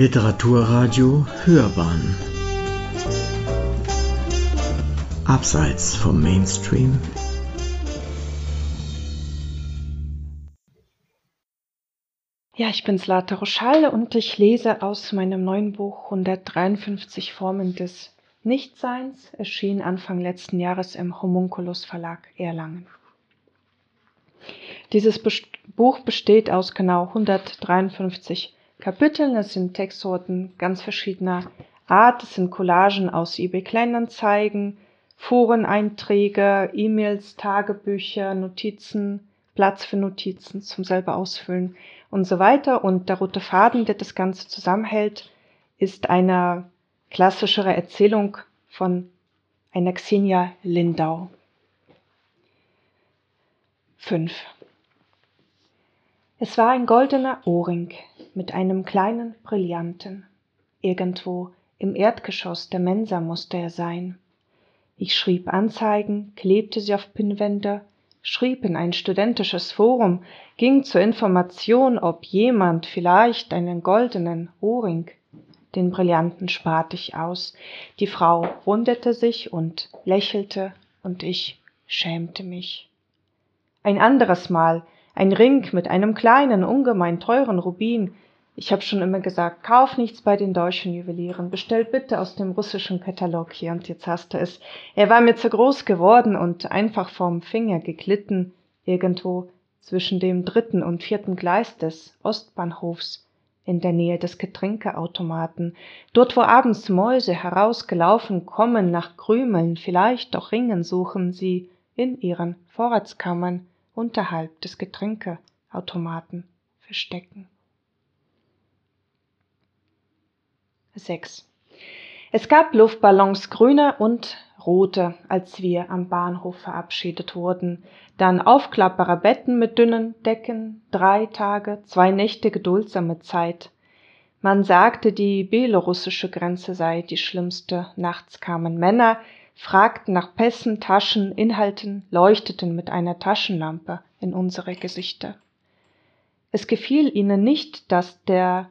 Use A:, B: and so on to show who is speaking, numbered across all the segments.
A: Literaturradio Hörbahn Abseits vom Mainstream
B: Ja, ich bin Slata Roschall und ich lese aus meinem neuen Buch 153 Formen des Nichtseins, erschien Anfang letzten Jahres im Homunculus Verlag Erlangen. Dieses Buch besteht aus genau 153 Kapiteln. Es sind Textsorten ganz verschiedener Art. Es sind Collagen aus eBay Kleinanzeigen, Foreneinträge, E-Mails, Tagebücher, Notizen, Platz für Notizen zum selber ausfüllen und so weiter. Und der rote Faden, der das Ganze zusammenhält, ist eine klassischere Erzählung von einer Xenia Lindau. 5. Es war ein goldener Ohrring mit einem kleinen Brillanten. Irgendwo im Erdgeschoss der Mensa musste er sein. Ich schrieb Anzeigen, klebte sie auf Pinnwände, schrieb in ein studentisches Forum, ging zur Information, ob jemand vielleicht einen goldenen Ohrring. Den Brillanten sparte ich aus. Die Frau wunderte sich und lächelte, und ich schämte mich. Ein anderes Mal ein Ring mit einem kleinen, ungemein teuren Rubin. Ich hab schon immer gesagt, kauf nichts bei den deutschen Juwelieren, bestell bitte aus dem russischen Katalog. Hier und jetzt hast du es. Er war mir zu groß geworden und einfach vom Finger geglitten, irgendwo zwischen dem dritten und vierten Gleis des Ostbahnhofs in der Nähe des Getränkeautomaten, dort wo abends Mäuse herausgelaufen kommen nach Krümeln, vielleicht auch Ringen suchen sie in ihren Vorratskammern unterhalb des Getränkeautomaten verstecken. 6. Es gab Luftballons grüne und rote, als wir am Bahnhof verabschiedet wurden, dann aufklappbare Betten mit dünnen Decken, drei Tage, zwei Nächte geduldsame Zeit. Man sagte, die belorussische Grenze sei die schlimmste. Nachts kamen Männer, fragten nach Pässen, Taschen, Inhalten, leuchteten mit einer Taschenlampe in unsere Gesichter. Es gefiel ihnen nicht, dass der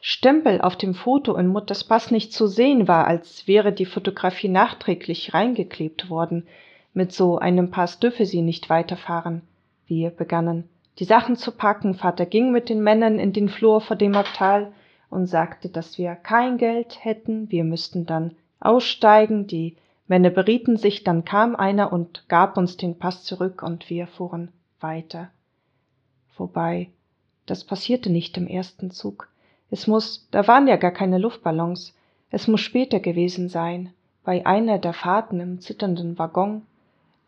B: Stempel auf dem Foto in Mutters Pass nicht zu sehen war, als wäre die Fotografie nachträglich reingeklebt worden. Mit so einem Pass dürfe sie nicht weiterfahren. Wir begannen, die Sachen zu packen. Vater ging mit den Männern in den Flur vor dem Abteil und sagte, dass wir kein Geld hätten, wir müssten dann aussteigen, die Männer berieten sich, dann kam einer und gab uns den Pass zurück und wir fuhren weiter. Wobei, das passierte nicht im ersten Zug. Es muss, da waren ja gar keine Luftballons. Es muss später gewesen sein, bei einer der Fahrten im zitternden Waggon.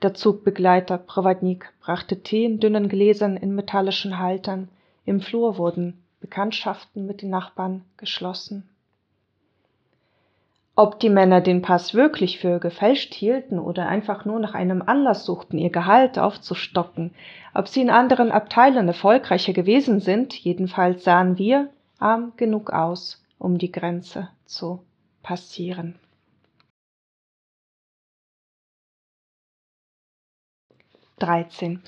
B: Der Zugbegleiter Prowadnik brachte Tee in dünnen Gläsern in metallischen Haltern. Im Flur wurden Bekanntschaften mit den Nachbarn geschlossen. Ob die Männer den Pass wirklich für gefälscht hielten oder einfach nur nach einem Anlass suchten, ihr Gehalt aufzustocken, ob sie in anderen Abteilen erfolgreicher gewesen sind, jedenfalls sahen wir arm genug aus, um die Grenze zu passieren. 13.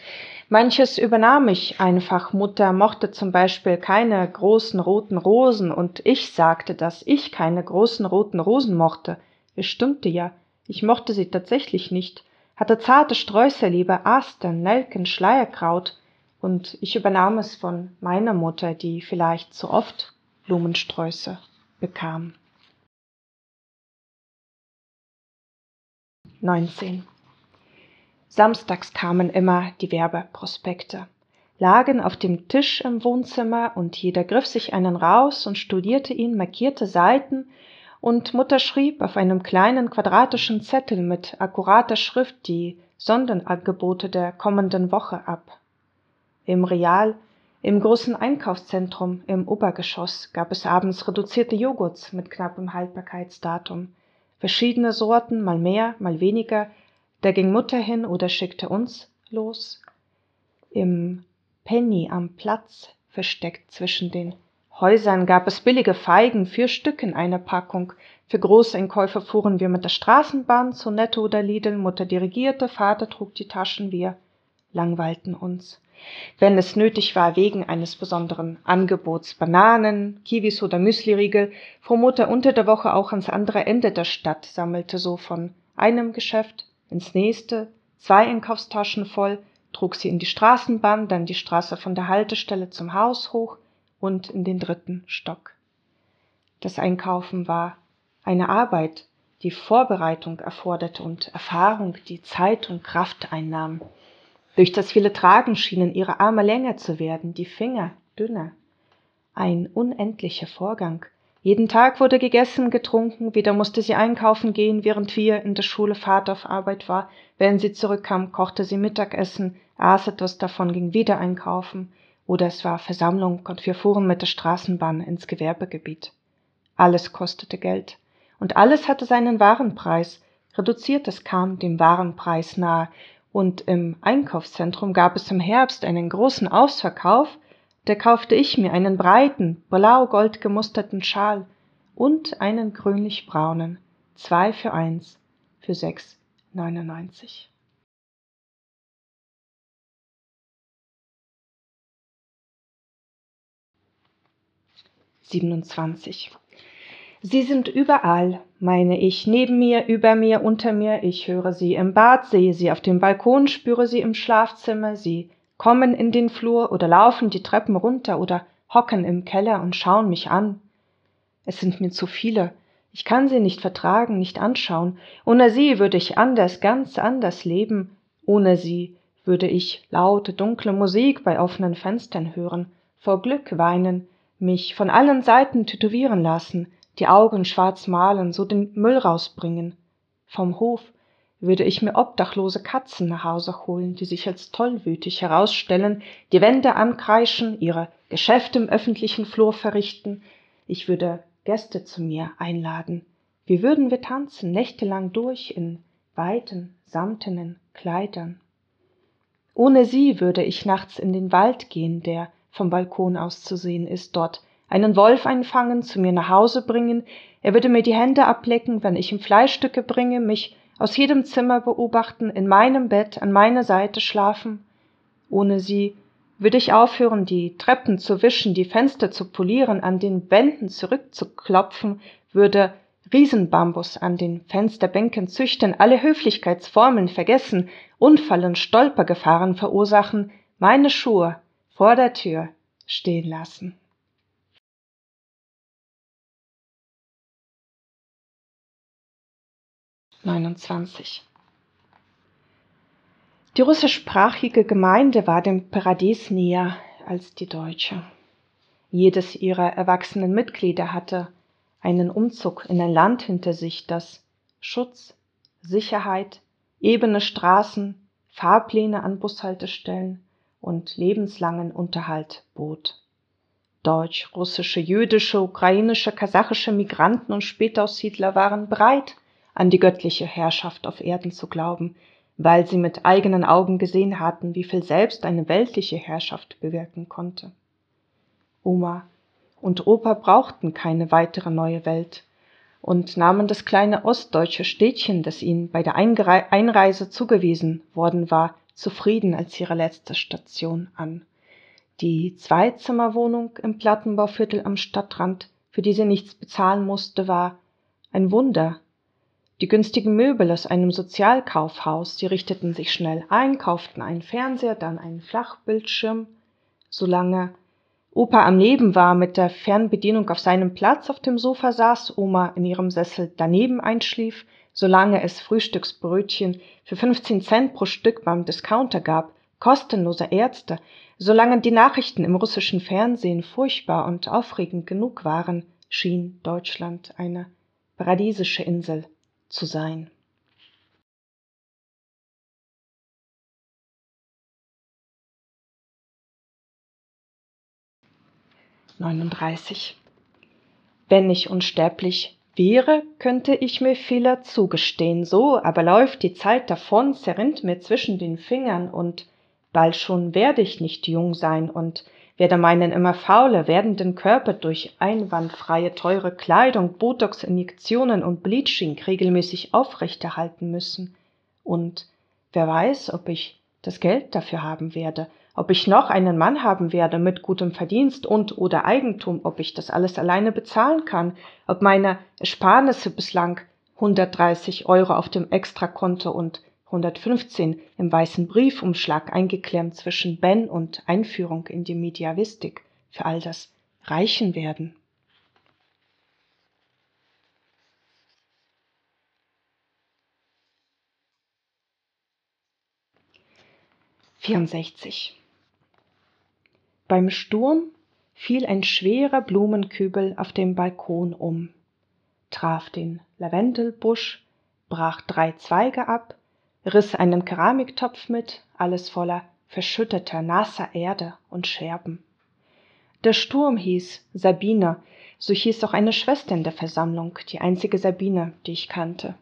B: Manches übernahm ich einfach. Mutter mochte zum Beispiel keine großen roten Rosen und ich sagte, dass ich keine großen roten Rosen mochte. Es stimmte ja. Ich mochte sie tatsächlich nicht, hatte zarte Sträuße lieber Astern, Nelken, Schleierkraut und ich übernahm es von meiner Mutter, die vielleicht zu oft Blumensträuße bekam. 19. Samstags kamen immer die Werbeprospekte, lagen auf dem Tisch im Wohnzimmer und jeder griff sich einen raus und studierte ihn, markierte Seiten und Mutter schrieb auf einem kleinen quadratischen Zettel mit akkurater Schrift die Sonderangebote der kommenden Woche ab. Im Real, im großen Einkaufszentrum im Obergeschoss gab es abends reduzierte Joghurts mit knappem Haltbarkeitsdatum. Verschiedene Sorten, mal mehr, mal weniger, da ging Mutter hin oder schickte uns los. Im Penny am Platz, versteckt zwischen den Häusern, gab es billige Feigen, vier Stück in einer Packung. Für Großeinkäufe fuhren wir mit der Straßenbahn zu Netto oder Lidl. Mutter dirigierte, Vater trug die Taschen, wir langweilten uns. Wenn es nötig war, wegen eines besonderen Angebots Bananen, Kiwis oder Müsliriegel, fuhr Mutter unter der Woche auch ans andere Ende der Stadt, sammelte so von einem Geschäft ins nächste, zwei Einkaufstaschen voll, trug sie in die Straßenbahn, dann die Straße von der Haltestelle zum Haus hoch und in den dritten Stock. Das Einkaufen war eine Arbeit, die Vorbereitung erforderte und Erfahrung, die Zeit und Kraft einnahm. Durch das viele Tragen schienen ihre Arme länger zu werden, die Finger dünner. Ein unendlicher Vorgang. Jeden Tag wurde gegessen, getrunken, wieder musste sie einkaufen gehen, während wir in der Schule Vater auf Arbeit war. Wenn sie zurückkam, kochte sie Mittagessen, aß etwas davon, ging wieder einkaufen. Oder es war Versammlung und wir fuhren mit der Straßenbahn ins Gewerbegebiet. Alles kostete Geld. Und alles hatte seinen Warenpreis. Reduziertes kam dem Warenpreis nahe. Und im Einkaufszentrum gab es im Herbst einen großen Ausverkauf. Da kaufte ich mir einen breiten, blau-gold gemusterten Schal und einen grünlich-braunen. Zwei für eins, für sechs neunundneunzig. Siebenundzwanzig. Sie sind überall, meine ich, neben mir, über mir, unter mir, ich höre sie im Bad, sehe sie auf dem Balkon, spüre sie im Schlafzimmer, sie kommen in den Flur oder laufen die Treppen runter oder hocken im Keller und schauen mich an. Es sind mir zu viele, ich kann sie nicht vertragen, nicht anschauen. Ohne sie würde ich anders, ganz anders leben. Ohne sie würde ich laute, dunkle Musik bei offenen Fenstern hören, vor Glück weinen, mich von allen Seiten tätowieren lassen, die Augen schwarz malen, so den Müll rausbringen. Vom Hof würde ich mir obdachlose Katzen nach Hause holen, die sich als tollwütig herausstellen, die Wände ankreischen, ihre Geschäfte im öffentlichen Flur verrichten. Ich würde Gäste zu mir einladen. Wie würden wir tanzen, nächtelang durch in weiten, samtenen Kleidern. Ohne sie würde ich nachts in den Wald gehen, der vom Balkon aus zu sehen ist, dort einen Wolf einfangen, zu mir nach Hause bringen, er würde mir die Hände ablecken, wenn ich ihm Fleischstücke bringe, mich aus jedem Zimmer beobachten, in meinem Bett an meiner Seite schlafen. Ohne sie würde ich aufhören, die Treppen zu wischen, die Fenster zu polieren, an den Wänden zurückzuklopfen, würde Riesenbambus an den Fensterbänken züchten, alle Höflichkeitsformeln vergessen, Unfallen, Stolpergefahren verursachen, meine Schuhe vor der Tür stehen lassen. 29. Die russischsprachige Gemeinde war dem Paradies näher als die deutsche. Jedes ihrer erwachsenen Mitglieder hatte einen Umzug in ein Land hinter sich, das Schutz, Sicherheit, ebene Straßen, Fahrpläne an Bushaltestellen und lebenslangen Unterhalt bot. Deutsch, russische, jüdische, ukrainische, kasachische Migranten und Spätaussiedler waren bereit, an die göttliche Herrschaft auf Erden zu glauben, weil sie mit eigenen Augen gesehen hatten, wie viel selbst eine weltliche Herrschaft bewirken konnte. Oma und Opa brauchten keine weitere neue Welt und nahmen das kleine ostdeutsche Städtchen, das ihnen bei der Einreise zugewiesen worden war, zufrieden als ihre letzte Station an. Die Zweizimmerwohnung im Plattenbauviertel am Stadtrand, für die sie nichts bezahlen musste, war ein Wunder die günstigen Möbel aus einem Sozialkaufhaus, sie richteten sich schnell ein, kauften einen Fernseher, dann einen Flachbildschirm. Solange Opa am Leben war, mit der Fernbedienung auf seinem Platz auf dem Sofa saß, Oma in ihrem Sessel daneben einschlief, solange es Frühstücksbrötchen für 15 Cent pro Stück beim Discounter gab, kostenlose Ärzte, solange die Nachrichten im russischen Fernsehen furchtbar und aufregend genug waren, schien Deutschland eine paradiesische Insel zu sein. Neununddreißig. Wenn ich unsterblich wäre, könnte ich mir Fehler zugestehen, so aber läuft die Zeit davon, zerrinnt mir zwischen den Fingern und bald schon werde ich nicht jung sein und werde meinen immer fauler werdenden Körper durch einwandfreie teure Kleidung, Botox-Injektionen und Bleaching regelmäßig aufrechterhalten müssen. Und wer weiß, ob ich das Geld dafür haben werde, ob ich noch einen Mann haben werde mit gutem Verdienst und oder Eigentum, ob ich das alles alleine bezahlen kann, ob meine Ersparnisse bislang 130 Euro auf dem Extrakonto und 115 im weißen Briefumschlag eingeklemmt zwischen Ben und Einführung in die Mediavistik für all das reichen werden. Vierundsechzig. Beim Sturm fiel ein schwerer Blumenkübel auf dem Balkon um, traf den Lavendelbusch, brach drei Zweige ab, riss einen Keramiktopf mit, alles voller verschütteter, nasser Erde und Scherben. Der Sturm hieß Sabine, so hieß auch eine Schwester in der Versammlung, die einzige Sabine, die ich kannte.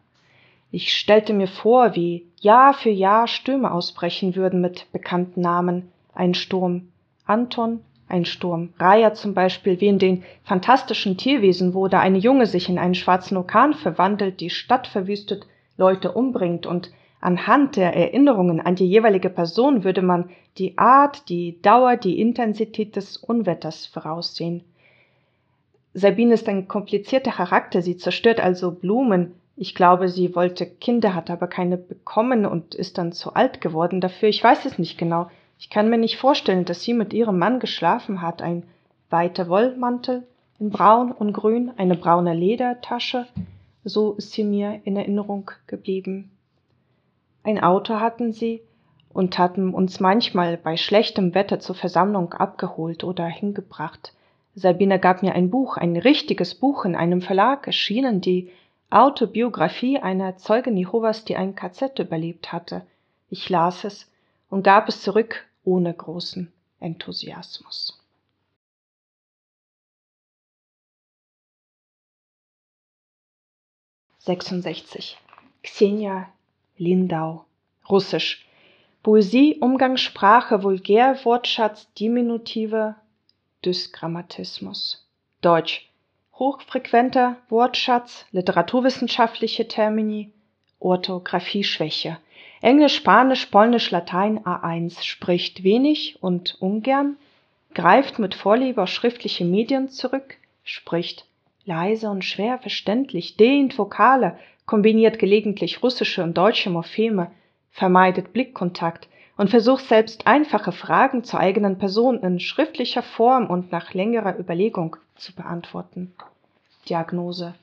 B: Ich stellte mir vor, wie Jahr für Jahr Stürme ausbrechen würden mit bekannten Namen, ein Sturm Anton, ein Sturm, Raya zum Beispiel, wie in den fantastischen Tierwesen, wo da eine Junge sich in einen schwarzen Orkan verwandelt, die Stadt verwüstet, Leute umbringt und anhand der Erinnerungen an die jeweilige Person würde man die Art, die Dauer, die Intensität des Unwetters voraussehen. Sabine ist ein komplizierter Charakter, sie zerstört also Blumen. Ich glaube, sie wollte Kinder, hat aber keine bekommen und ist dann zu alt geworden dafür. Ich weiß es nicht genau. Ich kann mir nicht vorstellen, dass sie mit ihrem Mann geschlafen hat. Ein weiter Wollmantel in braun und grün, eine braune Ledertasche, so ist sie mir in Erinnerung geblieben. Ein Auto hatten sie und hatten uns manchmal bei schlechtem Wetter zur Versammlung abgeholt oder hingebracht. Sabine gab mir ein Buch, ein richtiges Buch in einem Verlag erschienen, die Autobiografie einer Zeugin Jehovas, die ein KZ überlebt hatte. Ich las es und gab es zurück ohne großen Enthusiasmus. Sechsundsechzig. Xenia Lindau, Russisch. Poesie, Umgangssprache, Vulgärwortschatz, Diminutive, Dysgrammatismus. Deutsch. Hochfrequenter Wortschatz, literaturwissenschaftliche Termini, Orthographieschwäche. Englisch, Spanisch, Polnisch, Latein A1, spricht wenig und ungern, greift mit Vorliebe auf schriftliche Medien zurück, spricht leise und schwer verständlich, dehnt Vokale, kombiniert gelegentlich russische und deutsche Morpheme, vermeidet Blickkontakt und versucht selbst einfache Fragen zur eigenen Person in schriftlicher Form und nach längerer Überlegung zu beantworten. Diagnose.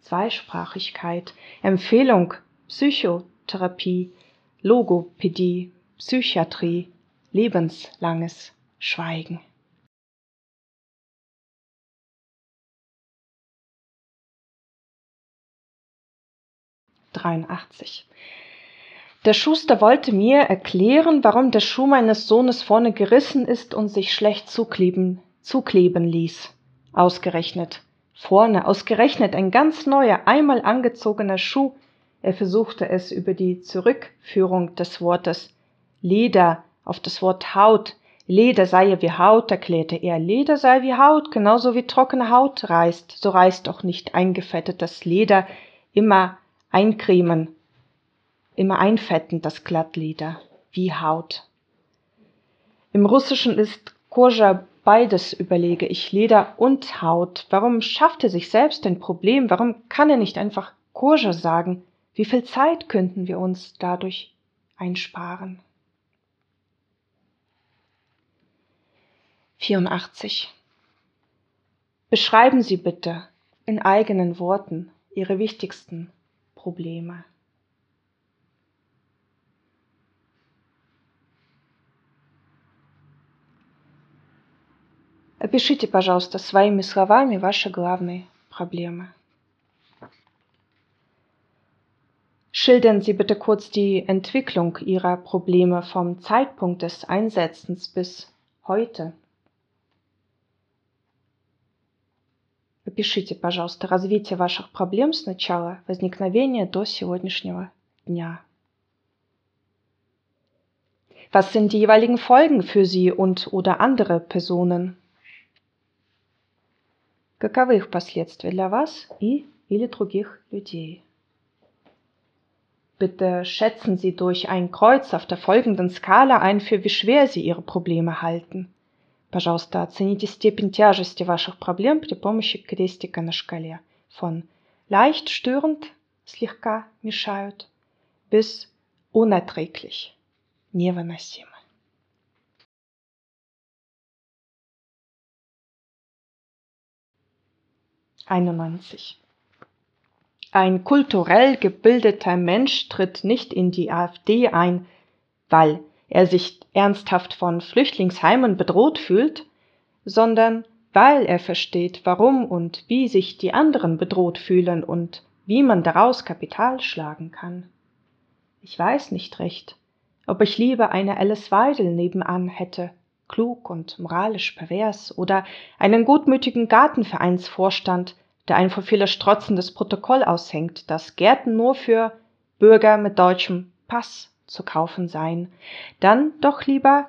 B: Zweisprachigkeit. Empfehlung. Psychotherapie. Logopädie, Psychiatrie, lebenslanges Schweigen. Dreiundachtzig. Der Schuster wollte mir erklären, warum der Schuh meines Sohnes vorne gerissen ist und sich schlecht zukleben, zukleben ließ. Ausgerechnet. Vorne, ausgerechnet ein ganz neuer, einmal angezogener Schuh er versuchte es über die Zurückführung des Wortes Leder auf das Wort Haut. Leder sei ja wie Haut, erklärte er. Leder sei wie Haut, genauso wie trockene Haut reißt. So reißt auch nicht eingefettetes Leder. Immer eincremen, immer einfetten das Glattleder, wie Haut. Im Russischen ist Koja beides, überlege ich, Leder und Haut. Warum schafft er sich selbst ein Problem? Warum kann er nicht einfach Koja sagen? Wie viel Zeit könnten wir uns dadurch einsparen? 84. Beschreiben Sie bitte in eigenen Worten Ihre wichtigsten Probleme. Опишите, пожалуйста, своими словами ваши главные проблемы. Schildern Sie bitte kurz die Entwicklung Ihrer Probleme vom Zeitpunkt des Einsetzens bis heute. Опишите, пожалуйста, развитие ваших проблем с начала возникновения до сегодняшнего дня. Was sind die jeweiligen Folgen für Sie und oder andere Personen? Каковы их последствия для вас и или других людей? Bitte schätzen Sie durch ein Kreuz auf der folgenden Skala ein, für wie schwer Sie Ihre Проблемы halten. Пожалуйста, оцените степень тяжести ваших проблем при помощи крестика на шкале. Von leicht störend, слегка мешают, bis unerträglich, невыносимо. Einundneunzig. Ein kulturell gebildeter Mensch tritt nicht in die AfD ein, weil er sich ernsthaft von Flüchtlingsheimen bedroht fühlt, sondern weil er versteht, warum und wie sich die anderen bedroht fühlen und wie man daraus Kapital schlagen kann. Ich weiß nicht recht, ob ich lieber eine Alice Weidel nebenan hätte, klug und moralisch pervers, oder einen gutmütigen Gartenvereinsvorstand, der ein vor viele strotzendes Protokoll aushängt, dass Gärten nur für Bürger mit deutschem Pass zu kaufen seien. Dann doch lieber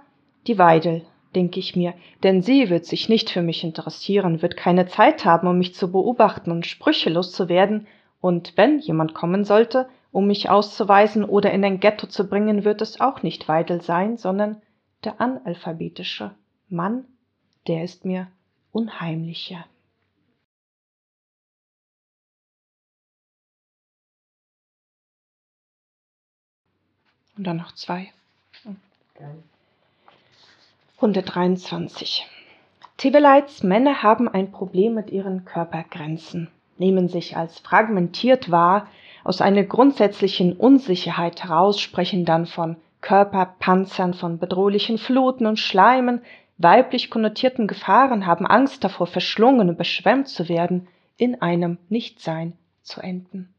B: die Weidel, denke ich mir, denn sie wird sich nicht für mich interessieren, wird keine Zeit haben, um mich zu beobachten und Sprüche loszuwerden, und wenn jemand kommen sollte, um mich auszuweisen oder in ein Ghetto zu bringen, wird es auch nicht Weidel sein, sondern der analphabetische Mann, der ist mir unheimlicher. Und dann noch zwei. Runde 23. Tibelites Männer haben ein Problem mit ihren Körpergrenzen, nehmen sich als fragmentiert wahr, aus einer grundsätzlichen Unsicherheit heraus sprechen dann von Körperpanzern, von bedrohlichen Fluten und Schleimen, weiblich konnotierten Gefahren, haben Angst davor, verschlungen und beschwemmt zu werden, in einem Nichtsein zu enden.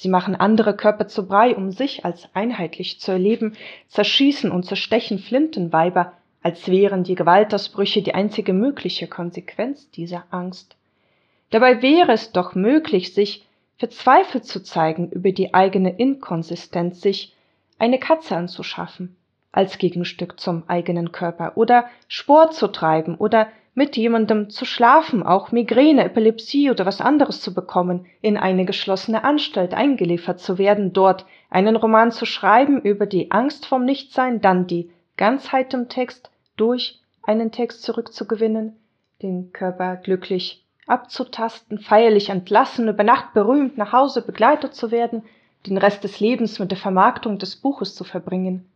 B: Sie machen andere Körper zu Brei, um sich als einheitlich zu erleben, zerschießen und zerstechen Flintenweiber, als wären die Gewaltausbrüche die einzige mögliche Konsequenz dieser Angst. Dabei wäre es doch möglich, sich verzweifelt zu zeigen über die eigene Inkonsistenz, sich eine Katze anzuschaffen als Gegenstück zum eigenen Körper oder Sport zu treiben oder mit jemandem zu schlafen, auch Migräne, Epilepsie oder was anderes zu bekommen, in eine geschlossene Anstalt eingeliefert zu werden, dort einen Roman zu schreiben über die Angst vom Nichtsein, dann die Ganzheit im Text durch einen Text zurückzugewinnen, den Körper glücklich abzutasten, feierlich entlassen, über Nacht berühmt nach Hause begleitet zu werden, den Rest des Lebens mit der Vermarktung des Buches zu verbringen.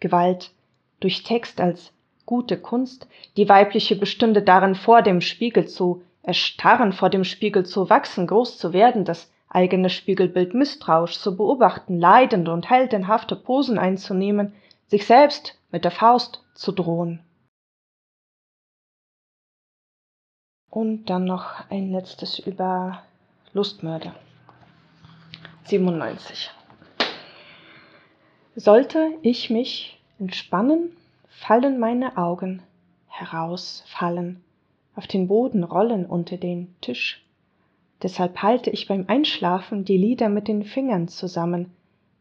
B: Gewalt durch Text als gute Kunst, die weibliche bestünde darin, vor dem Spiegel zu erstarren, vor dem Spiegel zu wachsen, groß zu werden, das eigene Spiegelbild misstrauisch zu beobachten, leidende und heldenhafte Posen einzunehmen, sich selbst mit der Faust zu drohen. Und dann noch ein letztes über Lustmörder. 97. Sollte ich mich entspannen fallen meine Augen herausfallen, auf den Boden rollen unter den Tisch. Deshalb halte ich beim Einschlafen die Lider mit den Fingern zusammen.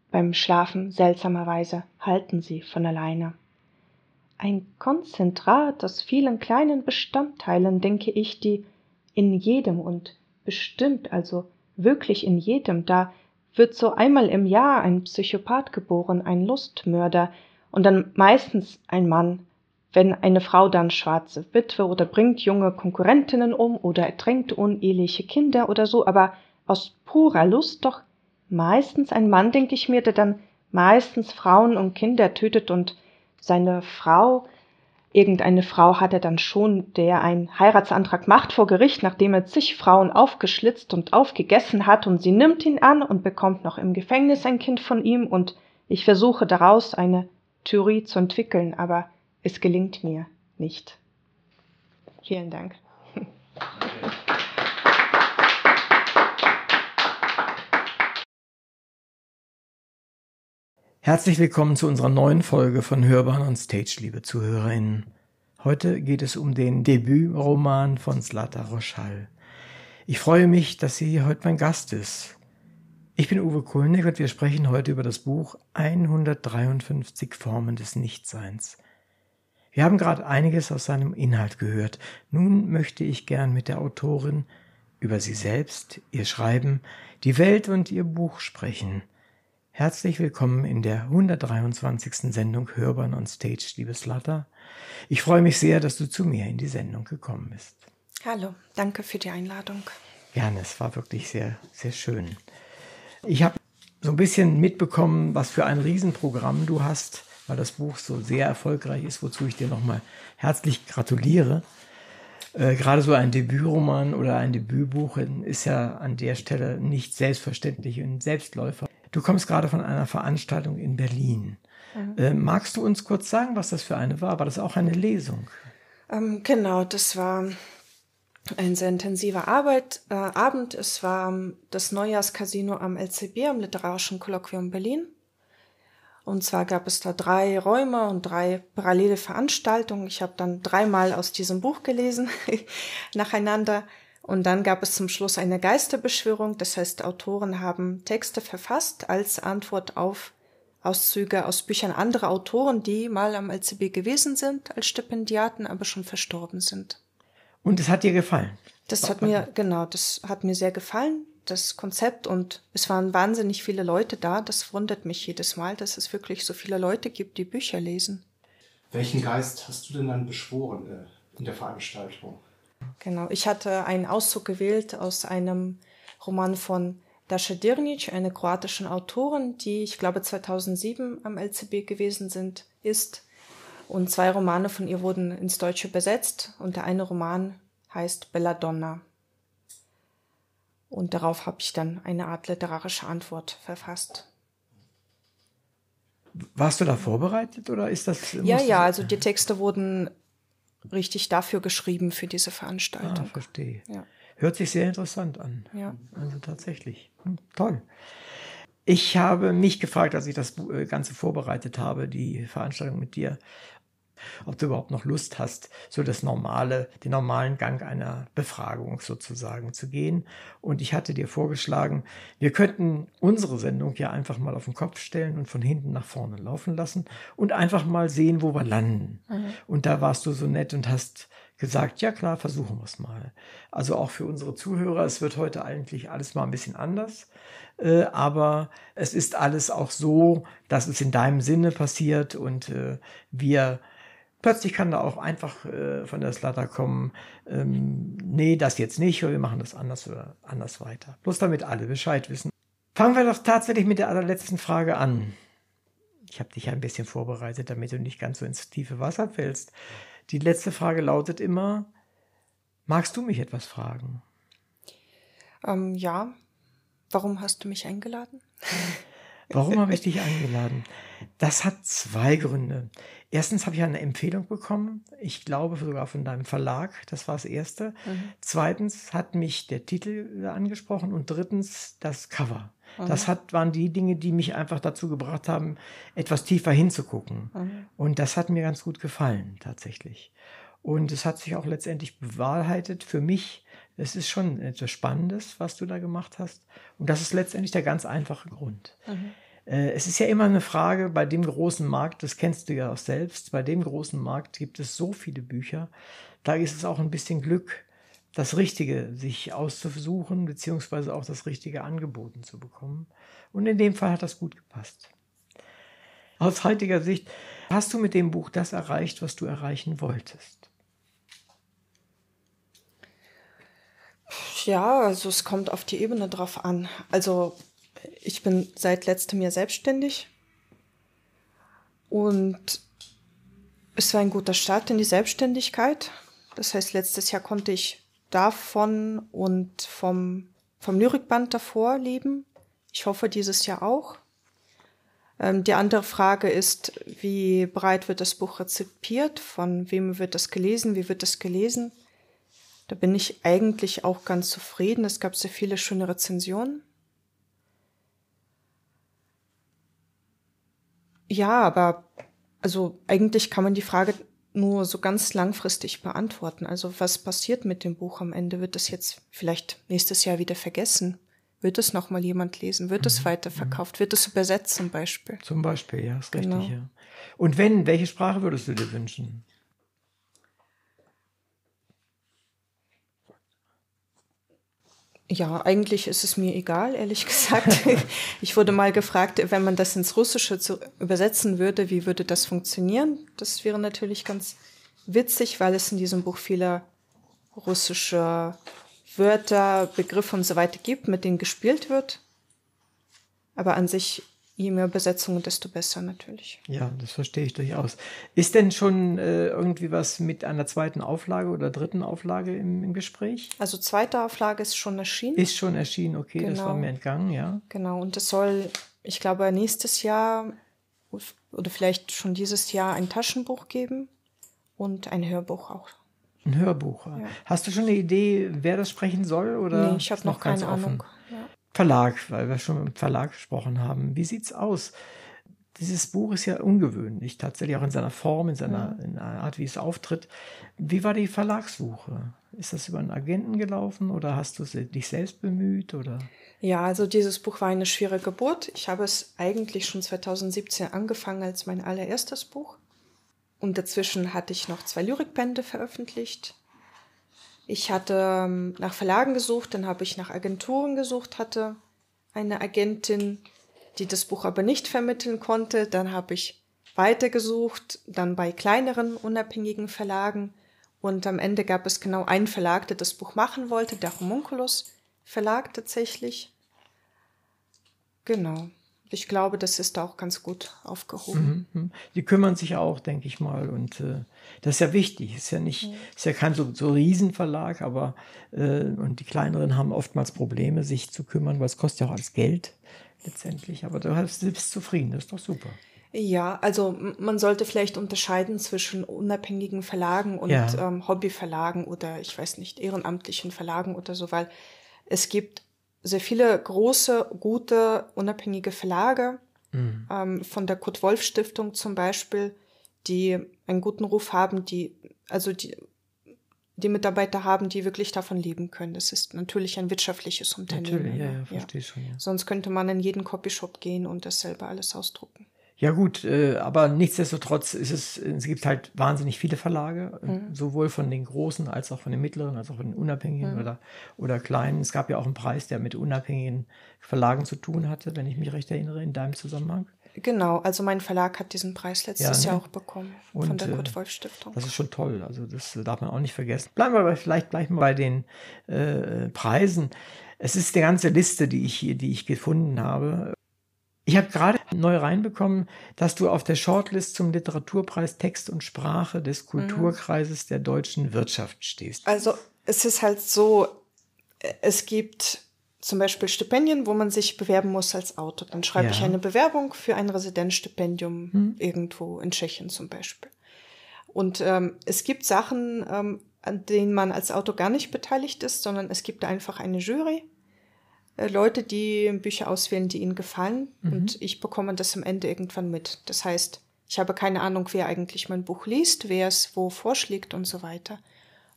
B: Beim Schlafen seltsamerweise halten sie von alleine. Ein Konzentrat aus vielen kleinen Bestandteilen, denke ich, die in jedem und bestimmt also wirklich in jedem, da wird so einmal im Jahr ein Psychopath geboren, ein Lustmörder, und dann meistens ein Mann, wenn eine Frau dann schwarze Witwe oder bringt junge Konkurrentinnen um oder ertränkt uneheliche Kinder oder so, aber aus purer Lust doch meistens ein Mann, denke ich mir, der dann meistens Frauen und Kinder tötet und seine Frau, irgendeine Frau hat er dann schon, der einen Heiratsantrag macht vor Gericht, nachdem er zig Frauen aufgeschlitzt und aufgegessen hat und sie nimmt ihn an und bekommt noch im Gefängnis ein Kind von ihm. Und ich versuche daraus eine Theorie zu entwickeln, aber es gelingt mir nicht. Vielen Dank.
C: Herzlich willkommen zu unserer neuen Folge von Hörbahn on Stage, liebe ZuhörerInnen. Heute geht es um den Debütroman von Zlata Roschall. Ich freue mich, dass sie heute mein Gast ist. Ich bin Uwe Kulnig und wir sprechen heute über das Buch 153 Formen des Nichtseins. Wir haben gerade einiges aus seinem Inhalt gehört. Nun möchte ich gern mit der Autorin über sie selbst, ihr Schreiben, die Welt und ihr Buch sprechen. Herzlich willkommen in der 123. Sendung Hörbahn on Stage, liebe Slatter. Ich freue mich sehr, dass du zu mir in die Sendung gekommen bist.
B: Hallo, danke für die Einladung.
C: Gerne, es war wirklich sehr, sehr schön. Ich habe so ein bisschen mitbekommen, was für ein Riesenprogramm du hast, weil das Buch so sehr erfolgreich ist, wozu ich dir nochmal herzlich gratuliere. Äh, gerade so ein Debütroman oder ein Debütbuch ist ja an der Stelle nicht selbstverständlich ein Selbstläufer. Du kommst gerade von einer Veranstaltung in Berlin. Mhm. Äh, magst du uns kurz sagen, was das für eine war? War das auch eine Lesung?
B: Ähm, genau, das war ein sehr intensiver Arbeit, äh, Abend. Es war das Neujahrscasino am LCB, am Literarischen Kolloquium Berlin. Und zwar gab es da drei Räume und drei parallele Veranstaltungen. Ich habe dann dreimal aus diesem Buch gelesen, nacheinander. Und dann gab es zum Schluss eine Geisterbeschwörung. Das heißt, Autoren haben Texte verfasst als Antwort auf Auszüge aus Büchern anderer Autoren, die mal am LCB gewesen sind als Stipendiaten, aber schon verstorben sind.
C: Und es hat dir gefallen?
B: Das hat mir, genau, das hat mir sehr gefallen, das Konzept. Und es waren wahnsinnig viele Leute da. Das wundert mich jedes Mal, dass es wirklich so viele Leute gibt, die Bücher lesen.
D: Welchen Geist hast du denn dann beschworen äh, in der Veranstaltung?
B: Genau, ich hatte einen Auszug gewählt aus einem Roman von Dasha Dirnic, eine kroatischen Autorin, die ich glaube 2007 am LCB gewesen sind, ist. Und zwei Romane von ihr wurden ins Deutsche übersetzt und der eine Roman heißt Belladonna. Und darauf habe ich dann eine Art literarische Antwort verfasst.
C: Warst du da vorbereitet oder ist das?
B: Ja, ja, also die Texte wurden richtig dafür geschrieben für diese Veranstaltung.
C: Ah, verstehe. Ja. Hört sich sehr interessant an.
B: Ja.
C: Also tatsächlich. Hm, toll. Ich habe mich gefragt, als ich das äh, Ganze vorbereitet habe, die Veranstaltung mit dir, ob du überhaupt noch Lust hast, so das normale, den normalen Gang einer Befragung sozusagen zu gehen. Und ich hatte dir vorgeschlagen, wir könnten unsere Sendung ja einfach mal auf den Kopf stellen und von hinten nach vorne laufen lassen und einfach mal sehen, wo wir landen. Mhm. Und da warst du so nett und hast gesagt, ja klar, versuchen wir es mal. Also auch für unsere Zuhörer, es wird heute eigentlich alles mal ein bisschen anders, äh, aber es ist alles auch so, dass es in deinem Sinne passiert und äh, wir Plötzlich kann da auch einfach äh, von der Slatter kommen, ähm, nee, das jetzt nicht, oder wir machen das anders oder anders weiter. Bloß damit alle Bescheid wissen. Fangen wir doch tatsächlich mit der allerletzten Frage an. Ich habe dich ein bisschen vorbereitet, damit du nicht ganz so ins tiefe Wasser fällst. Die letzte Frage lautet immer, magst du mich etwas fragen?
B: Ähm, ja. Warum hast du mich eingeladen?
C: Warum habe ich dich eingeladen? Das hat zwei Gründe. Erstens habe ich eine Empfehlung bekommen. Ich glaube sogar von deinem Verlag. Das war das erste. Mhm. Zweitens hat mich der Titel angesprochen und drittens das Cover. Mhm. Das hat, waren die Dinge, die mich einfach dazu gebracht haben, etwas tiefer hinzugucken. Mhm. Und das hat mir ganz gut gefallen, tatsächlich. Und es hat sich auch letztendlich bewahrheitet für mich. Es ist schon etwas Spannendes, was du da gemacht hast. Und das ist letztendlich der ganz einfache Grund. Mhm. Äh, es ist ja immer eine Frage bei dem großen Markt, das kennst du ja auch selbst, bei dem großen Markt gibt es so viele Bücher, da ist es auch ein bisschen Glück, das Richtige sich auszusuchen, beziehungsweise auch das Richtige angeboten zu bekommen. Und in dem Fall hat das gut gepasst. Aus heutiger Sicht hast du mit dem Buch das erreicht, was du erreichen wolltest.
B: Ja, also es kommt auf die Ebene drauf an. Also ich bin seit letztem Jahr selbstständig und es war ein guter Start in die Selbstständigkeit. Das heißt, letztes Jahr konnte ich davon und vom, vom Lyrikband davor leben. Ich hoffe dieses Jahr auch. Ähm, die andere Frage ist, wie breit wird das Buch rezipiert? Von wem wird das gelesen? Wie wird das gelesen? Da bin ich eigentlich auch ganz zufrieden. Es gab sehr viele schöne Rezensionen. Ja, aber also eigentlich kann man die Frage nur so ganz langfristig beantworten. Also was passiert mit dem Buch am Ende? Wird es jetzt vielleicht nächstes Jahr wieder vergessen? Wird es noch mal jemand lesen? Wird es mhm. weiterverkauft? Wird es übersetzt zum Beispiel?
C: Zum Beispiel, ja, ist genau. richtig, ja. Und wenn, welche Sprache würdest du dir wünschen?
B: Ja, eigentlich ist es mir egal, ehrlich gesagt. ich wurde mal gefragt, wenn man das ins Russische zu übersetzen würde, wie würde das funktionieren? Das wäre natürlich ganz witzig, weil es in diesem Buch viele russische Wörter, Begriffe und so weiter gibt, mit denen gespielt wird. Aber an sich je mehr Besetzungen, desto besser natürlich.
C: Ja, das verstehe ich durchaus. Ist denn schon äh, irgendwie was mit einer zweiten Auflage oder dritten Auflage im, im, Gespräch?
B: Also zweite Auflage ist schon erschienen.
C: Ist schon erschienen, okay, genau. das war genau. mir entgangen, ja.
B: Genau, und es soll, ich glaube, nächstes Jahr oder vielleicht schon dieses Jahr ein Taschenbuch geben und ein Hörbuch auch.
C: Ein Hörbuch. Ja. Hast du schon eine Idee, wer das sprechen soll? Oder
B: nee, ich habe noch, noch keine Ahnung.
C: Ja. Verlag, weil wir schon mit dem Verlag gesprochen haben. Wie sieht's aus? Dieses Buch ist ja ungewöhnlich, tatsächlich auch in seiner Form, in seiner in der Art, wie es auftritt. Wie war die Verlagssuche? Ist das über einen Agenten gelaufen oder hast du dich selbst bemüht oder?
B: Ja, also dieses Buch war eine schwere Geburt. Ich habe es eigentlich schon 2017 angefangen als mein allererstes Buch. Und dazwischen hatte ich noch zwei Lyrikbände veröffentlicht. Ich hatte ähm, nach Verlagen gesucht, dann habe ich nach Agenturen gesucht, hatte eine Agentin, die das Buch aber nicht vermitteln konnte. Dann habe ich weitergesucht, dann bei kleineren unabhängigen Verlagen. Und am Ende gab es genau einen Verlag, der das Buch machen wollte, der Homunculus Verlag tatsächlich. Genau ich glaube, das ist auch ganz gut aufgehoben.
C: Mhm, mhm. Die kümmern sich auch, denke ich mal. Und äh, das ist ja wichtig. Ist ja nicht, ist ja kein so, so Riesenverlag, aber äh, und die kleineren haben oftmals Probleme, sich zu kümmern, weil es kostet ja auch alles Geld letztendlich. Aber du bist zufrieden, das ist doch super.
B: Ja, also man sollte vielleicht unterscheiden zwischen unabhängigen Verlagen und ja. ähm, Hobbyverlagen oder ich weiß nicht, ehrenamtlichen Verlagen oder so, weil es gibt sehr viele große, gute, unabhängige Verlage, mhm. ähm, von der Kurt Wolf Stiftung zum Beispiel, die einen guten Ruf haben, die, also die, die Mitarbeiter haben, die wirklich davon leben können. Das ist natürlich ein wirtschaftliches Unternehmen.
C: Natürlich, ja, ja, verstehe ja. schon. Ja.
B: Sonst könnte man in jeden Copyshop gehen und das selber alles ausdrucken.
C: Ja gut, äh, aber nichtsdestotrotz ist es, es gibt halt wahnsinnig viele Verlage, mhm. sowohl von den großen als auch von den mittleren, als auch von den unabhängigen mhm. oder, oder kleinen. Es gab ja auch einen Preis, der mit unabhängigen Verlagen zu tun hatte, wenn ich mich recht erinnere, in deinem Zusammenhang.
B: Genau, also mein Verlag hat diesen Preis letztes ja, Jahr auch bekommen Und, von der Kurt-Wolf-Stiftung.
C: Das ist schon toll, also das darf man auch nicht vergessen. Bleiben wir aber vielleicht gleich mal bei den äh, Preisen. Es ist die ganze Liste, die ich hier, die ich gefunden habe. Ich habe gerade neu reinbekommen, dass du auf der Shortlist zum Literaturpreis Text und Sprache des Kulturkreises der deutschen Wirtschaft stehst.
B: Also es ist halt so, es gibt zum Beispiel Stipendien, wo man sich bewerben muss als Autor. Dann schreibe ja. ich eine Bewerbung für ein Residenzstipendium hm. irgendwo in Tschechien zum Beispiel. Und ähm, es gibt Sachen, ähm, an denen man als Autor gar nicht beteiligt ist, sondern es gibt einfach eine Jury Leute, die Bücher auswählen, die ihnen gefallen. Mhm. Und ich bekomme das am Ende irgendwann mit. Das heißt, ich habe keine Ahnung, wer eigentlich mein Buch liest, wer es wo vorschlägt und so weiter.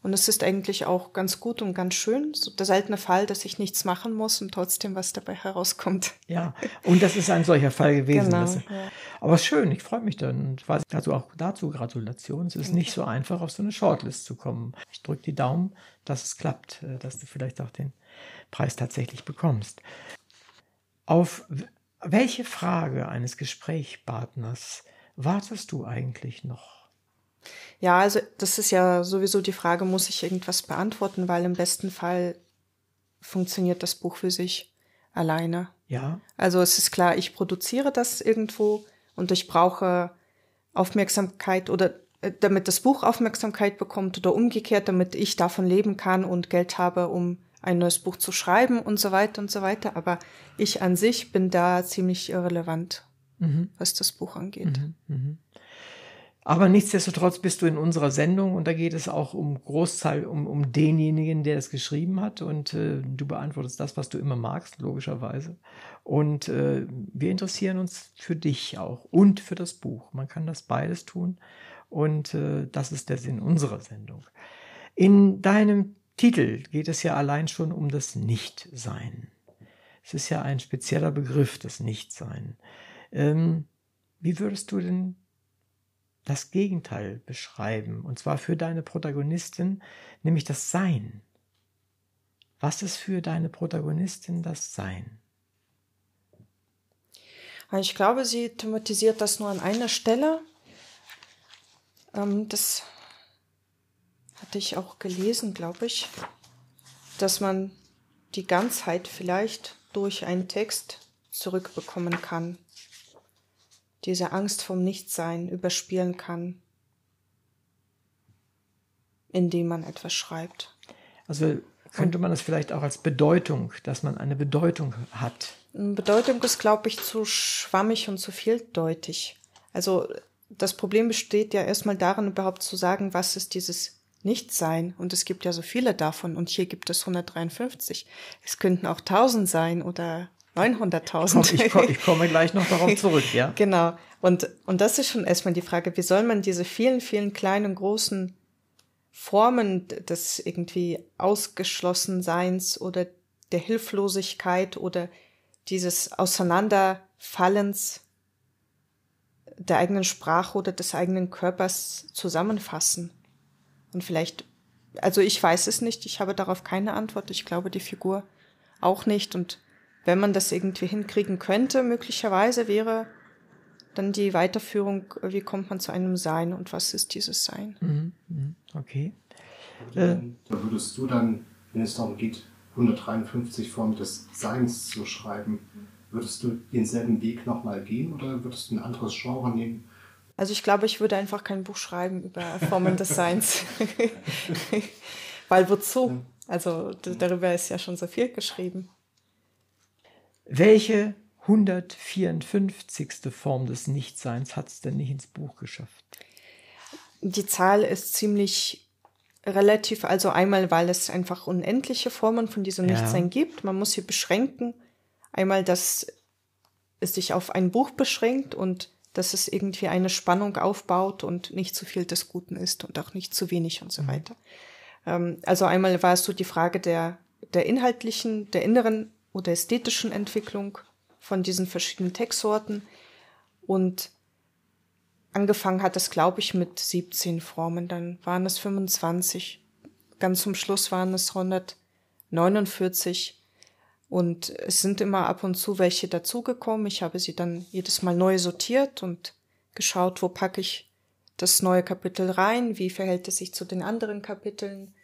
B: Und es ist eigentlich auch ganz gut und ganz schön. So der seltene Fall, dass ich nichts machen muss und trotzdem was dabei herauskommt.
C: Ja, und das ist ein solcher Fall gewesen.
B: Genau,
C: das, ja. Aber schön, ich freue mich dann. Also auch dazu Gratulation. Es ist Danke. nicht so einfach, auf so eine Shortlist zu kommen. Ich drücke die Daumen, dass es klappt, äh, dass du vielleicht auch den Preis tatsächlich bekommst. Auf welche Frage eines Gesprächspartners wartest du eigentlich noch?
B: Ja, also das ist ja sowieso die Frage, muss ich irgendwas beantworten, weil im besten Fall funktioniert das Buch für sich alleine.
C: Ja.
B: Also es ist klar, ich produziere das irgendwo und ich brauche Aufmerksamkeit oder äh, damit das Buch Aufmerksamkeit bekommt oder umgekehrt, damit ich davon leben kann und Geld habe, um ein neues Buch zu schreiben und so weiter und so weiter. Aber ich an sich bin da ziemlich irrelevant, mhm. was das Buch angeht. Mhm. Mhm.
C: Aber nichtsdestotrotz bist du in unserer Sendung und da geht es auch um Großteil, um, um denjenigen, der es geschrieben hat und äh, du beantwortest das, was du immer magst, logischerweise. Und äh, wir interessieren uns für dich auch und für das Buch. Man kann das beides tun und äh, das ist der Sinn unserer Sendung. In deinem Titel geht es ja allein schon um das Nichtsein. Es ist ja ein spezieller Begriff, das Nichtsein. Ähm, wie würdest du denn das Gegenteil beschreiben? Und zwar für deine Protagonistin, nämlich das Sein. Was ist für deine Protagonistin das Sein?
B: Ich glaube, sie thematisiert das nur an einer Stelle. Ähm, das hatte ich auch gelesen, glaube ich, dass man die Ganzheit vielleicht durch einen Text zurückbekommen kann. Diese Angst vom Nichtsein überspielen kann, indem man etwas schreibt.
C: Also könnte man es vielleicht auch als Bedeutung, dass man eine Bedeutung hat.
B: Bedeutung ist, glaube ich, zu schwammig und zu vieldeutig. Also das Problem besteht ja erstmal darin, überhaupt zu sagen, was ist dieses Nichtsein. Und es gibt ja so viele davon. Und hier gibt es 153. Es könnten auch 1000 sein oder 900.000.
C: Ich, komm, ich komme gleich noch darauf zurück, ja.
B: genau. Und, und das ist schon erstmal die Frage, wie soll man diese vielen, vielen kleinen großen Formen des irgendwie Ausgeschlossenseins oder der Hilflosigkeit oder dieses Auseinanderfallens der eigenen Sprache oder des eigenen Körpers zusammenfassen. Und vielleicht, also ich weiß es nicht, ich habe darauf keine Antwort, ich glaube die Figur auch nicht. Und wenn man das irgendwie hinkriegen könnte, möglicherweise wäre dann die Weiterführung, wie kommt man zu einem Sein und was ist dieses Sein?
C: Mhm, mhm okay.
D: Äh, da würdest du dann, wenn es darum geht, 153 Formen des Seins zu schreiben, würdest du denselben Weg nochmal gehen oder würdest du ein anderes Genre nehmen?
B: Also ich glaube, ich würde einfach kein Buch schreiben über Formen des Seins. Weil wozu? Also darüber ist ja schon so viel geschrieben.
C: Welche 154. Form des Nichtseins hat es denn nicht ins Buch geschafft?
B: Die Zahl ist ziemlich relativ, also einmal, weil es einfach unendliche Formen von diesem ja. Nichtsein gibt. Man muss sie beschränken. Einmal, dass es sich auf ein Buch beschränkt und dass es irgendwie eine Spannung aufbaut und nicht zu viel des Guten ist und auch nicht zu wenig und so mhm. weiter. Ähm, also einmal war es so die Frage der, der inhaltlichen, der inneren oder ästhetischen Entwicklung von diesen verschiedenen Textsorten. Und angefangen hat es, glaube ich, mit 17 Formen, dann waren es 25, ganz zum Schluss waren es 149 und es sind immer ab und zu welche dazugekommen. Ich habe sie dann jedes Mal neu sortiert und geschaut, wo packe ich das neue Kapitel rein, wie verhält es sich zu den anderen Kapiteln.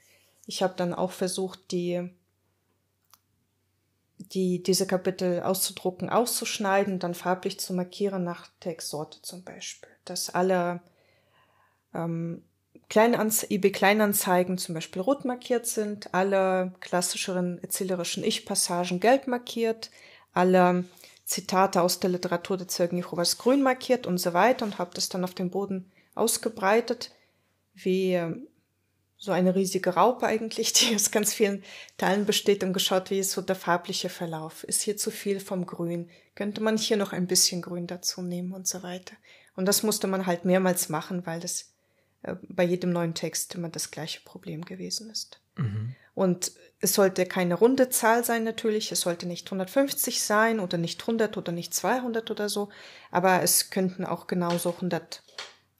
B: Ich habe dann auch versucht, die, die, diese Kapitel auszudrucken, auszuschneiden, dann farblich zu markieren nach Textsorte zum Beispiel. Dass alle ähm, Kleinanze eBay Kleinanzeigen zum Beispiel rot markiert sind, alle klassischeren erzählerischen Ich-Passagen gelb markiert, alle Zitate aus der Literatur der Zeugen Jehovas grün markiert und so weiter und habe das dann auf dem Boden ausgebreitet, wie ähm, so eine riesige Raupe eigentlich, die aus ganz vielen Teilen besteht und geschaut, wie ist so der farbliche Verlauf. Ist hier zu viel vom Grün? Könnte man hier noch ein bisschen Grün dazu nehmen und so weiter. Und das musste man halt mehrmals machen, weil das äh, bei jedem neuen Text immer das gleiche Problem gewesen ist. Mhm. Und es sollte keine runde Zahl sein natürlich, es sollte nicht 150 sein oder nicht 100 oder nicht 200 oder so, aber es könnten auch genauso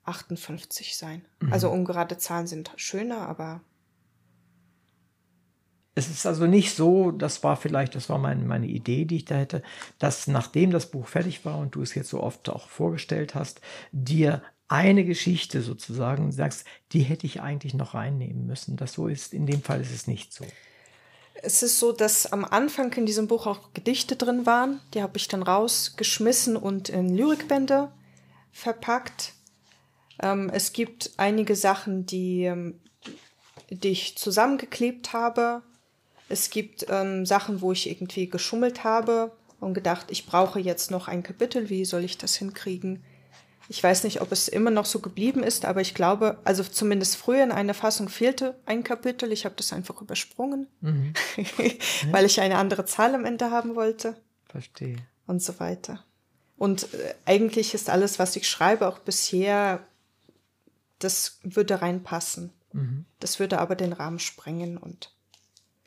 B: 158 sein. Mhm. Also ungerade Zahlen sind schöner, aber
C: es ist also nicht so, das war vielleicht, das war mein, meine Idee, die ich da hätte, dass nachdem das Buch fertig war und du es jetzt so oft auch vorgestellt hast, dir eine Geschichte sozusagen sagst, die hätte ich eigentlich noch reinnehmen müssen. Das so ist, in dem Fall ist es nicht so.
B: Es ist so, dass am Anfang in diesem Buch auch Gedichte drin waren. Die habe ich dann rausgeschmissen und in Lyrikbände verpackt. Ähm, es gibt einige Sachen, die, ähm, die ich zusammengeklebt habe. Es gibt ähm, Sachen, wo ich irgendwie geschummelt habe und gedacht, ich brauche jetzt noch ein Kapitel. Wie soll ich das hinkriegen? Ich weiß nicht, ob es immer noch so geblieben ist, aber ich glaube, also zumindest früher in einer Fassung fehlte ein Kapitel. Ich habe das einfach übersprungen, mhm. weil ich eine andere Zahl am Ende haben wollte.
C: Verstehe.
B: Und so weiter. Und äh, eigentlich ist alles, was ich schreibe, auch bisher, das würde reinpassen. Mhm. Das würde aber den Rahmen sprengen und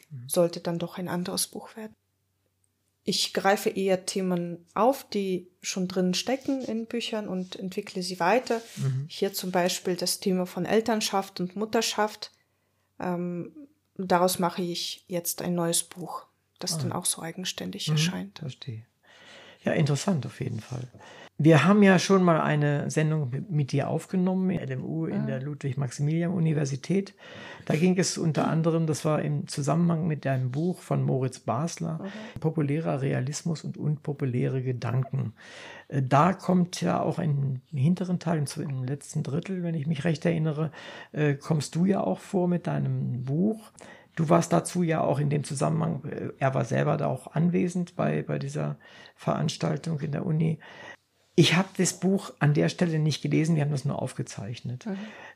B: mhm. sollte dann doch ein anderes Buch werden. Ich greife eher Themen auf, die schon drin stecken in Büchern und entwickle sie weiter. Mhm. Hier zum Beispiel das Thema von Elternschaft und Mutterschaft. Ähm, daraus mache ich jetzt ein neues Buch, das dann auch so eigenständig
C: Mhm,
B: erscheint.
C: Verstehe. Ja, interessant auf jeden Fall. Wir haben ja schon mal eine Sendung mit- dir aufgenommen, in LMU in der Ludwig-Maximilian-Universität. Da ging es unter anderem, das war im Zusammenhang mit deinem Buch von Moritz Basler, Populärer Realismus und unpopuläre Gedanken. Äh, Da kommt ja auch im hinteren Teil, im letzten Drittel, wenn ich mich recht erinnere, äh, kommst du ja auch vor mit deinem Buch. Du warst dazu ja auch in dem Zusammenhang, äh, er war selber da auch anwesend bei, bei dieser Veranstaltung in der Uni. Ich habe das Buch an der Stelle nicht gelesen, wir haben das nur aufgezeichnet.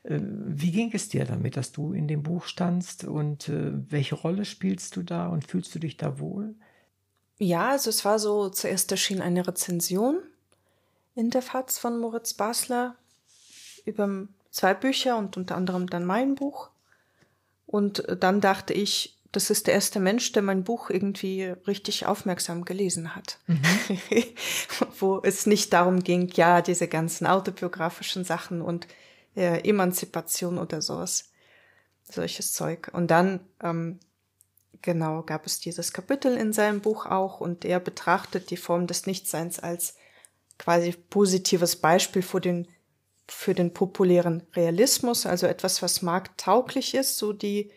C: Äh, Wie ging es dir damit, dass du in dem Buch standst und äh, welche Rolle spielst du da und fühlst du dich da wohl?
B: Ja, also es war so, zuerst erschien eine Rezension in der FAZ von Moritz Basler über zwei Bücher und unter anderem dann mein Buch. Und äh, dann dachte ich, das ist der erste Mensch, der mein Buch irgendwie richtig aufmerksam gelesen hat. Wo es nicht darum ging, ja, diese ganzen autobiografischen Sachen und äh, Emanzipation oder sowas. Solches Zeug. Und dann ähm, Genau, gab es dieses Kapitel in seinem Buch auch und er betrachtet die Form des Nichtseins als quasi positives Beispiel für den, für den populären Realismus, also etwas, was markttauglich ist, so die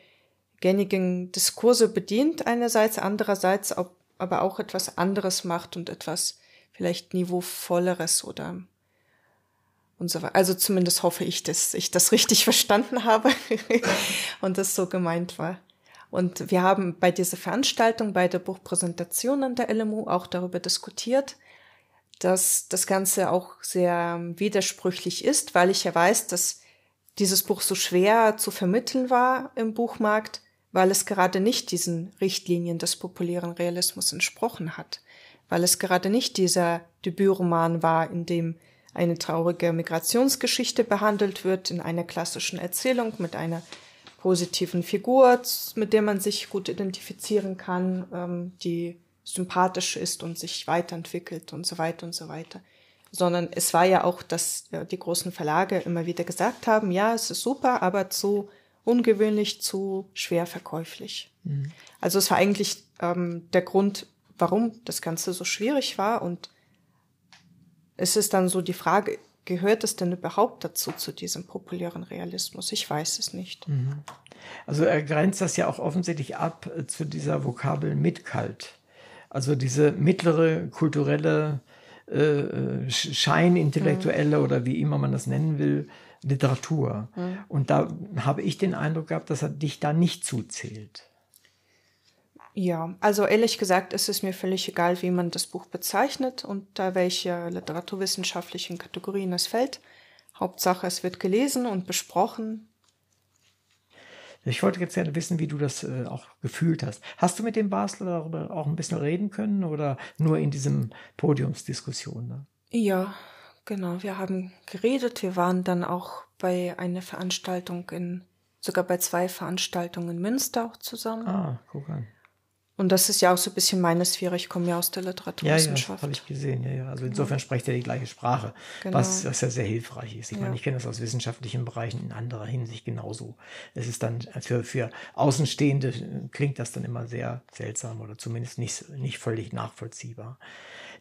B: gängigen Diskurse bedient einerseits, andererseits aber auch etwas anderes macht und etwas vielleicht niveauvolleres oder und so weiter. Also zumindest hoffe ich, dass ich das richtig verstanden habe und das so gemeint war. Und wir haben bei dieser Veranstaltung, bei der Buchpräsentation an der LMU auch darüber diskutiert, dass das Ganze auch sehr widersprüchlich ist, weil ich ja weiß, dass dieses Buch so schwer zu vermitteln war im Buchmarkt, weil es gerade nicht diesen Richtlinien des populären Realismus entsprochen hat, weil es gerade nicht dieser Debütroman war, in dem eine traurige Migrationsgeschichte behandelt wird, in einer klassischen Erzählung mit einer positiven Figur, mit der man sich gut identifizieren kann, ähm, die sympathisch ist und sich weiterentwickelt und so weiter und so weiter. Sondern es war ja auch, dass die großen Verlage immer wieder gesagt haben, ja, es ist super, aber zu ungewöhnlich, zu schwer verkäuflich. Also es war eigentlich ähm, der Grund, warum das Ganze so schwierig war. Und es ist dann so die Frage, gehört es denn überhaupt dazu, zu diesem populären Realismus? Ich weiß es nicht.
C: Also er grenzt das ja auch offensichtlich ab äh, zu dieser Vokabel mitkalt. Also diese mittlere kulturelle, äh, sch- scheinintellektuelle oder wie immer man das nennen will, Literatur. Und da habe ich den Eindruck gehabt, dass er dich da nicht zuzählt.
B: Ja, also ehrlich gesagt ist es mir völlig egal, wie man das Buch bezeichnet und da welche literaturwissenschaftlichen Kategorien es fällt. Hauptsache, es wird gelesen und besprochen.
C: Ich wollte jetzt gerne wissen, wie du das äh, auch gefühlt hast. Hast du mit dem Basler darüber auch ein bisschen reden können oder nur in diesem Podiumsdiskussion? Ne?
B: Ja, genau. Wir haben geredet. Wir waren dann auch bei einer Veranstaltung in, sogar bei zwei Veranstaltungen in Münster auch zusammen.
C: Ah, guck an.
B: Und das ist ja auch so ein bisschen meine Sphäre. Ich komme ja aus der
C: Ja, ja,
B: Literaturwissenschaft.
C: habe ich gesehen. Ja, ja. Also insofern sprecht er die gleiche Sprache,
B: Genau.
C: was, was ja sehr hilfreich ist. Ich
B: Ja.
C: meine, ich kenne das aus wissenschaftlichen Bereichen in anderer Hinsicht genauso. Es ist dann für, für Außenstehende klingt das dann immer sehr seltsam oder zumindest nicht, nicht völlig nachvollziehbar.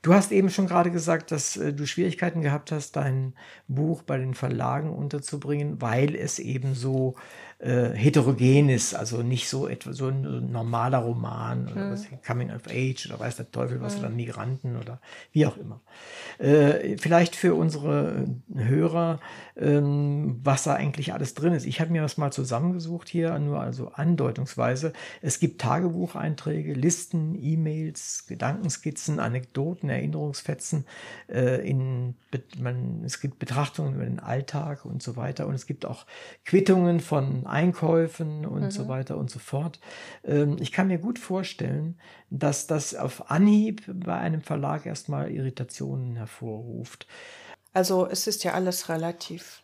C: Du hast eben schon gerade gesagt, dass äh, du Schwierigkeiten gehabt hast, dein Buch bei den Verlagen unterzubringen, weil es eben so äh, heterogen ist, also nicht so etwa so ein normaler Roman oder was, Coming of Age oder weiß der Teufel was oder Migranten oder wie auch immer. Äh, vielleicht für unsere Hörer, ähm, was da eigentlich alles drin ist. Ich habe mir das mal zusammengesucht hier, nur also andeutungsweise. Es gibt Tagebucheinträge, Listen, E-Mails, Gedankenskizzen, Anekdoten, Erinnerungsfetzen. Äh, in, man, es gibt Betrachtungen über den Alltag und so weiter. Und es gibt auch Quittungen von Einkäufen und so weiter und so fort. Ähm, ich kann mir gut vorstellen, dass das auf Anhieb bei einem Verlag erstmal Irritationen hervorruft.
B: Also es ist ja alles relativ.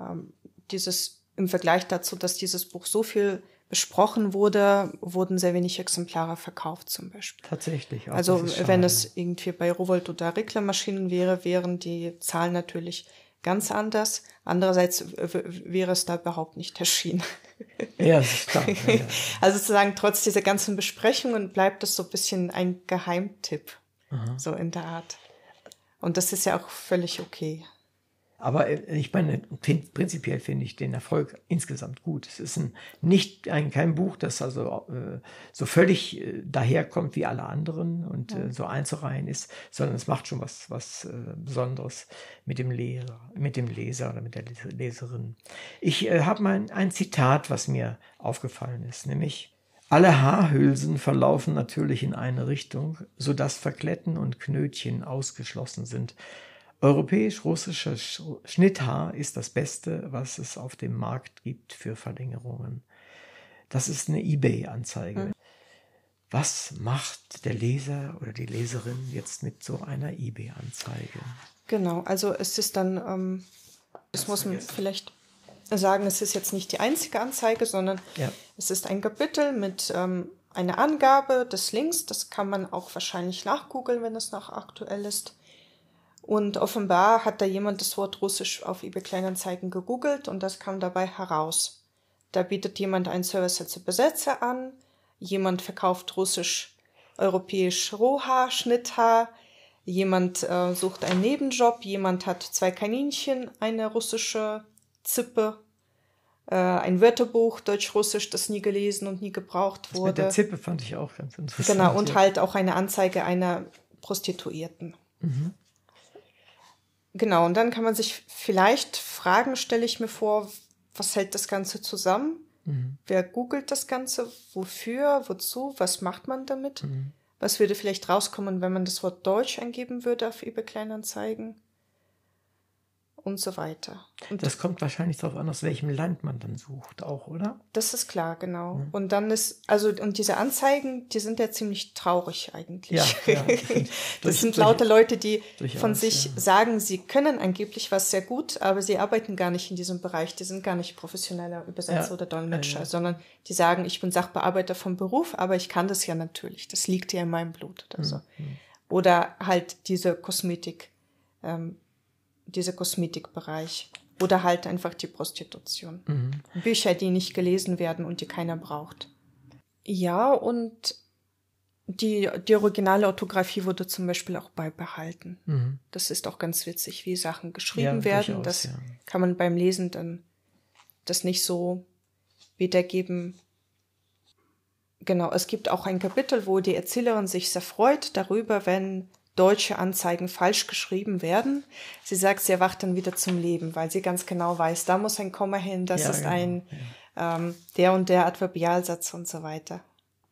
B: Ähm, dieses im Vergleich dazu, dass dieses Buch so viel besprochen wurde, wurden sehr wenig Exemplare verkauft zum Beispiel.
C: Tatsächlich. auch
B: Also wenn es irgendwie bei Rowold oder Reglermaschinen wäre, wären die Zahlen natürlich ganz anders. Andererseits wäre es da überhaupt nicht erschienen.
C: Ja, das ist klar. Ja, ja.
B: Also sozusagen trotz dieser ganzen Besprechungen bleibt es so ein bisschen ein Geheimtipp, so in der Art. Und das ist ja auch völlig okay.
C: Aber äh, ich meine, prin- prinzipiell finde ich den Erfolg insgesamt gut. Es ist ein, nicht ein, kein Buch, das also äh, so völlig äh, daherkommt wie alle anderen und äh, so einzureihen ist, sondern es macht schon was, was äh, Besonderes mit dem Leser, mit dem Leser oder mit der Les- Leserin. Ich äh, habe mal ein, ein Zitat, was mir aufgefallen ist, nämlich alle Haarhülsen verlaufen natürlich in eine Richtung, sodass Verkletten und Knötchen ausgeschlossen sind. Europäisch-russischer Sch- Schnitthaar ist das Beste, was es auf dem Markt gibt für Verlängerungen. Das ist eine eBay-Anzeige. Was macht der Leser oder die Leserin jetzt mit so einer eBay-Anzeige?
B: Genau, also es ist dann, ähm, das muss man vielleicht sagen, es ist jetzt nicht die einzige Anzeige, sondern
C: Ja.
B: es ist ein Kapitel mit ähm, einer Angabe des Links. Das kann man auch wahrscheinlich nachgoogeln, wenn es noch aktuell ist. Und offenbar hat da jemand das Wort Russisch auf eBay Kleinanzeigen gegoogelt und das kam dabei heraus. Da bietet jemand einen Service als Übersetzer an, jemand verkauft Russisch, Europäisch Rohhaar, Schnitthaar, jemand äh, sucht einen Nebenjob, jemand hat zwei Kaninchen, eine russische Zippe, äh, ein Wörterbuch Deutsch-Russisch, das nie gelesen und nie gebraucht
C: Das mit der
B: wurde.
C: Zippe fand ich auch ganz interessant.
B: Genau, und halt auch eine Anzeige einer Prostituierten. Genau, und dann kann man sich vielleicht fragen, stelle ich mir vor, was hält das Ganze zusammen? Wer googelt das Ganze? Wofür? Wozu? Was macht man damit? Was würde vielleicht rauskommen, wenn man das Wort Deutsch eingeben würde auf eBay Kleinanzeigen? Und so weiter. Und
C: Das kommt wahrscheinlich darauf an, aus welchem Land man dann sucht, auch, oder?
B: Das ist klar, genau. Und dann ist, also, und diese Anzeigen, die sind ja ziemlich traurig eigentlich.
C: Ja, ja.
B: das
C: Durch-
B: sind lauter Leute, die
C: durchaus,
B: von sich
C: ja.
B: sagen, sie können angeblich was sehr gut, aber sie arbeiten gar nicht in diesem Bereich. Die sind gar nicht professioneller Übersetzer
C: Ja,
B: oder Dolmetscher, sondern die sagen, ich bin Sachbearbeiter vom Beruf, aber ich kann das ja natürlich. Das liegt ja in meinem Blut oder so.
C: Mhm.
B: Oder halt diese Kosmetik, ähm, dieser Kosmetikbereich. Oder halt einfach die Prostitution.
C: Mhm.
B: Bücher, die nicht gelesen werden und die keiner braucht. Ja, und die, die originale Orthographie wurde zum Beispiel auch beibehalten.
C: Mhm.
B: Das ist auch ganz witzig, wie Sachen geschrieben
C: Ja,
B: werden.
C: durchaus,
B: Das
C: ja.
B: kann man beim Lesen dann das nicht so wiedergeben. Genau, es gibt auch ein Kapitel, wo die Erzählerin sich sehr freut darüber, wenn deutsche Anzeigen falsch geschrieben werden. Sie sagt, sie erwacht dann wieder zum Leben, weil sie ganz genau weiß, da muss ein Komma hin, das
C: Ja,
B: ist
C: genau,
B: ein ähm, der und der Adverbialsatz und so weiter.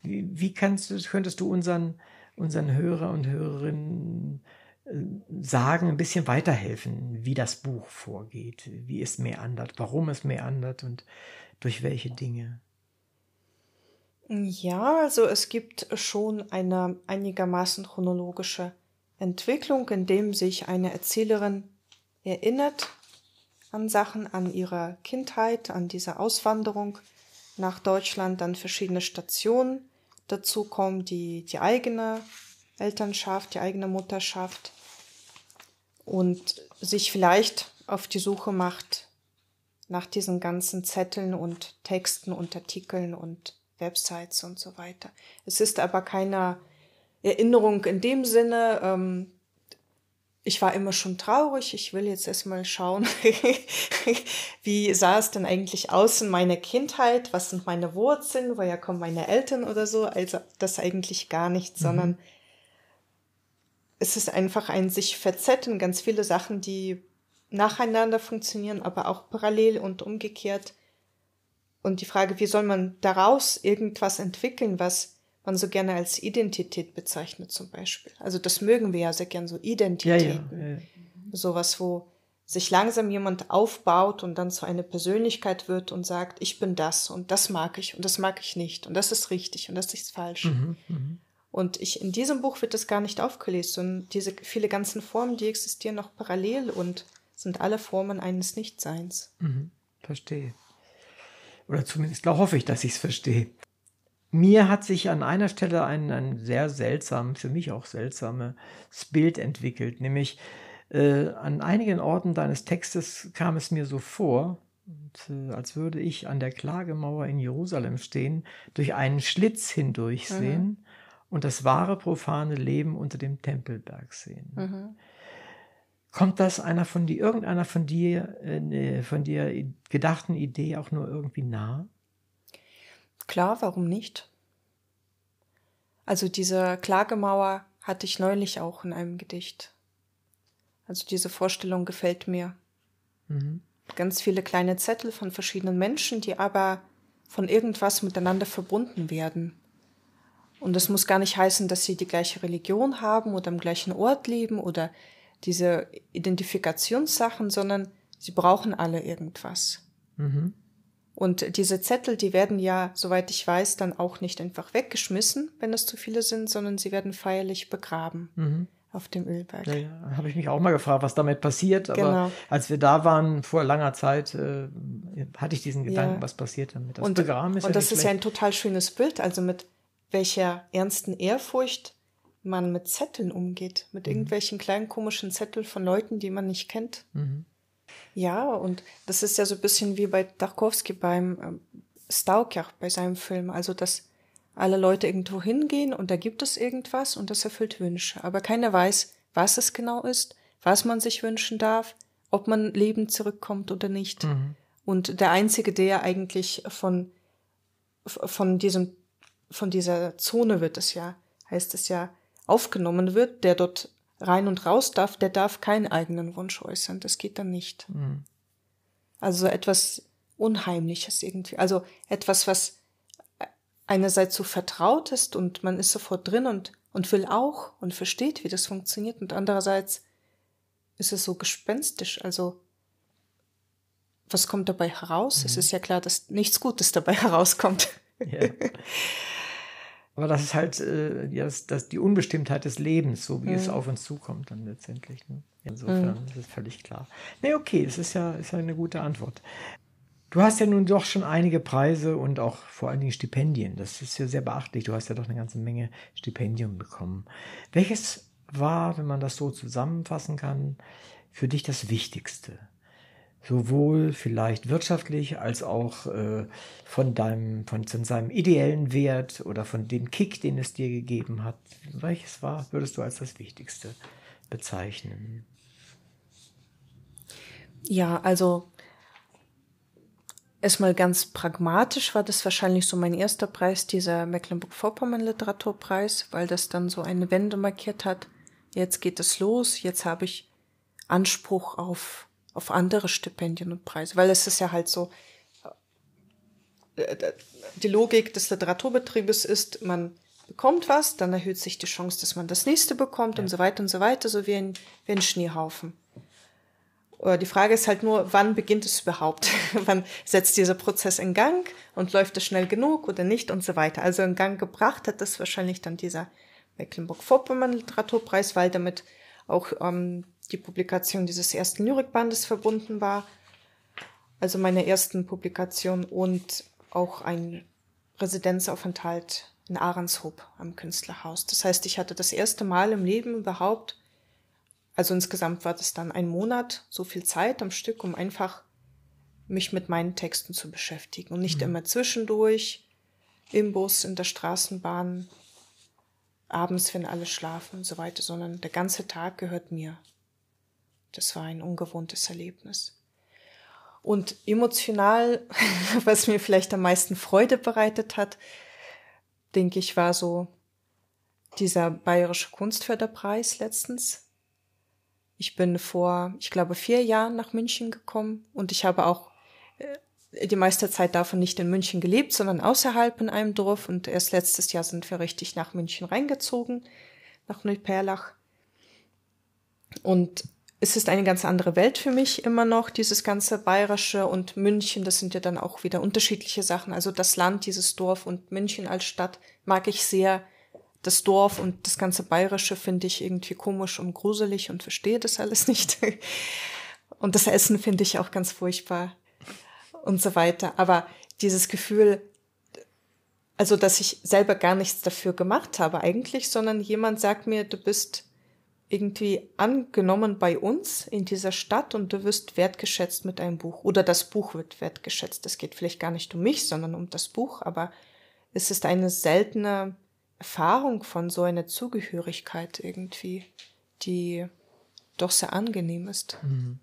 C: Wie, wie kannst du, könntest du unseren, unseren Hörer und Hörerinnen äh, sagen, ein bisschen weiterhelfen, wie das Buch vorgeht, wie es meandert, warum es meandert und durch welche Dinge?
B: Ja, also es gibt schon eine einigermaßen chronologische Entwicklung, in dem sich eine Erzählerin erinnert an Sachen, an ihre Kindheit, an diese Auswanderung nach Deutschland, dann verschiedene Stationen. Dazu kommen die, die eigene Elternschaft, die eigene Mutterschaft und sich vielleicht auf die Suche macht nach diesen ganzen Zetteln und Texten und Artikeln und Websites und so weiter. Es ist aber keine Erinnerung in dem Sinne, ähm, ich war immer schon traurig, ich will jetzt erstmal schauen, wie sah es denn eigentlich aus in meiner Kindheit, was sind meine Wurzeln, woher kommen meine Eltern oder so, also das eigentlich gar nicht, sondern es ist einfach ein sich verzetteln, ganz viele Sachen, die nacheinander funktionieren, aber auch parallel und umgekehrt. Und die Frage, wie soll man daraus irgendwas entwickeln, was man so gerne als Identität bezeichnet zum Beispiel. Also das mögen wir ja sehr gern, so
C: Ja,
B: Identitäten.
C: ja. äh,
B: Sowas, wo sich langsam jemand aufbaut und dann zu einer Persönlichkeit wird und sagt, ich bin das und das mag ich und das mag ich nicht und das ist richtig und das ist falsch.
C: Mhm, mhm.
B: Und ich, in diesem Buch wird das gar nicht aufgelöst, sondern diese viele ganzen Formen, die existieren noch parallel und sind alle Formen eines Nichtseins.
C: Mhm, verstehe. Oder zumindest hoffe ich, dass ich es verstehe. Mir hat sich an einer Stelle ein, ein sehr seltsam, für mich auch seltsames Bild entwickelt, nämlich äh, an einigen Orten deines Textes kam es mir so vor, Und, äh, als würde ich an der Klagemauer in Jerusalem stehen, durch einen Schlitz hindurch sehen mhm. und das wahre profane Leben unter dem Tempelberg sehen. Mhm. Kommt das einer von dir, irgendeiner von dir, äh, von dir gedachten Idee auch nur irgendwie nah?
B: Klar, warum nicht? Also diese Klagemauer hatte ich neulich auch in einem Gedicht. Also diese Vorstellung gefällt mir. Mhm. Ganz viele kleine Zettel von verschiedenen Menschen, die aber von irgendwas miteinander verbunden werden. Und das muss gar nicht heißen, dass sie die gleiche Religion haben oder am gleichen Ort leben oder diese Identifikationssachen, sondern sie brauchen alle irgendwas. Mhm. Und diese Zettel, die werden ja, soweit ich weiß, dann auch nicht einfach weggeschmissen, wenn es zu viele sind, sondern sie werden feierlich begraben. Mhm. Auf dem Ölberg.
C: Ja, ja. habe ich mich auch mal gefragt, was damit passiert. Aber genau. als wir da waren, vor langer Zeit, äh, hatte ich diesen Gedanken, ja. was passiert damit.
B: Das und, Begraben ist und ja das ist ja ein total schönes Bild. Also mit welcher ernsten Ehrfurcht man mit Zetteln umgeht, mit mhm. irgendwelchen kleinen komischen Zetteln von Leuten, die man nicht kennt. Mhm. Ja, und das ist ja so ein bisschen wie bei Tarkovsky beim äh, Stalker, bei seinem Film. Also, dass alle Leute irgendwo hingehen und da gibt es irgendwas und das erfüllt Wünsche. Aber keiner weiß, was es genau ist, was man sich wünschen darf, ob man lebend zurückkommt oder nicht. Mhm. Und der Einzige, der eigentlich von, von diesem, von dieser Zone wird es ja, heißt es ja, aufgenommen wird, der dort rein und raus darf, der darf keinen eigenen Wunsch äußern. Das geht dann nicht. Mhm. Also etwas Unheimliches irgendwie. Also etwas, was einerseits so vertraut ist und man ist sofort drin und, und will auch und versteht, wie das funktioniert. Und andererseits ist es so gespenstisch. Also was kommt dabei heraus? Mhm. Es ist ja klar, dass nichts Gutes dabei herauskommt. Ja.
C: Aber das ist halt äh, das, das, die Unbestimmtheit des Lebens, so wie mhm. es auf uns zukommt dann letztendlich. Ne? Insofern mhm. ist es völlig klar. Nee, okay, es ist ja, ist ja eine gute Antwort. Du hast ja nun doch schon einige Preise und auch vor allen Dingen Stipendien. Das ist ja sehr beachtlich. Du hast ja doch eine ganze Menge Stipendien bekommen. Welches war, wenn man das so zusammenfassen kann, für dich das Wichtigste? Sowohl vielleicht wirtschaftlich als auch äh, von deinem, von, von seinem ideellen Wert oder von dem Kick, den es dir gegeben hat. Welches war, würdest du als das Wichtigste bezeichnen?
B: Ja, also erstmal ganz pragmatisch war das wahrscheinlich so mein erster Preis, dieser Mecklenburg-Vorpommern Literaturpreis, weil das dann so eine Wende markiert hat. Jetzt geht es los, jetzt habe ich Anspruch auf auf andere Stipendien und Preise, weil es ist ja halt so, äh, die Logik des Literaturbetriebes ist, man bekommt was, dann erhöht sich die Chance, dass man das nächste bekommt ja. und so weiter und so weiter, so wie ein, wie ein Schneehaufen. Die Frage ist halt nur, wann beginnt es überhaupt? wann setzt dieser Prozess in Gang und läuft es schnell genug oder nicht und so weiter. Also in Gang gebracht hat das wahrscheinlich dann dieser Mecklenburg-Vorpommern Literaturpreis, weil damit auch ähm, die Publikation dieses ersten Lyrikbandes verbunden war, also meine ersten Publikation und auch ein Residenzaufenthalt in Ahrenshoop am Künstlerhaus. Das heißt, ich hatte das erste Mal im Leben überhaupt, also insgesamt war das dann ein Monat, so viel Zeit am Stück, um einfach mich mit meinen Texten zu beschäftigen und nicht mhm. immer zwischendurch im Bus, in der Straßenbahn, abends, wenn alle schlafen und so weiter, sondern der ganze Tag gehört mir. Das war ein ungewohntes Erlebnis. Und emotional, was mir vielleicht am meisten Freude bereitet hat, denke ich, war so dieser bayerische Kunstförderpreis letztens. Ich bin vor, ich glaube, vier Jahren nach München gekommen und ich habe auch äh, die meiste Zeit davon nicht in München gelebt, sondern außerhalb in einem Dorf und erst letztes Jahr sind wir richtig nach München reingezogen, nach Neuperlach. Und es ist eine ganz andere Welt für mich immer noch, dieses ganze Bayerische und München, das sind ja dann auch wieder unterschiedliche Sachen. Also das Land, dieses Dorf und München als Stadt mag ich sehr. Das Dorf und das ganze Bayerische finde ich irgendwie komisch und gruselig und verstehe das alles nicht. Und das Essen finde ich auch ganz furchtbar und so weiter. Aber dieses Gefühl, also dass ich selber gar nichts dafür gemacht habe eigentlich, sondern jemand sagt mir, du bist irgendwie angenommen bei uns in dieser Stadt und du wirst wertgeschätzt mit einem Buch. Oder das Buch wird wertgeschätzt. Es geht vielleicht gar nicht um mich, sondern um das Buch, aber es ist eine seltene Erfahrung von so einer Zugehörigkeit irgendwie, die doch sehr angenehm ist.
C: Mhm.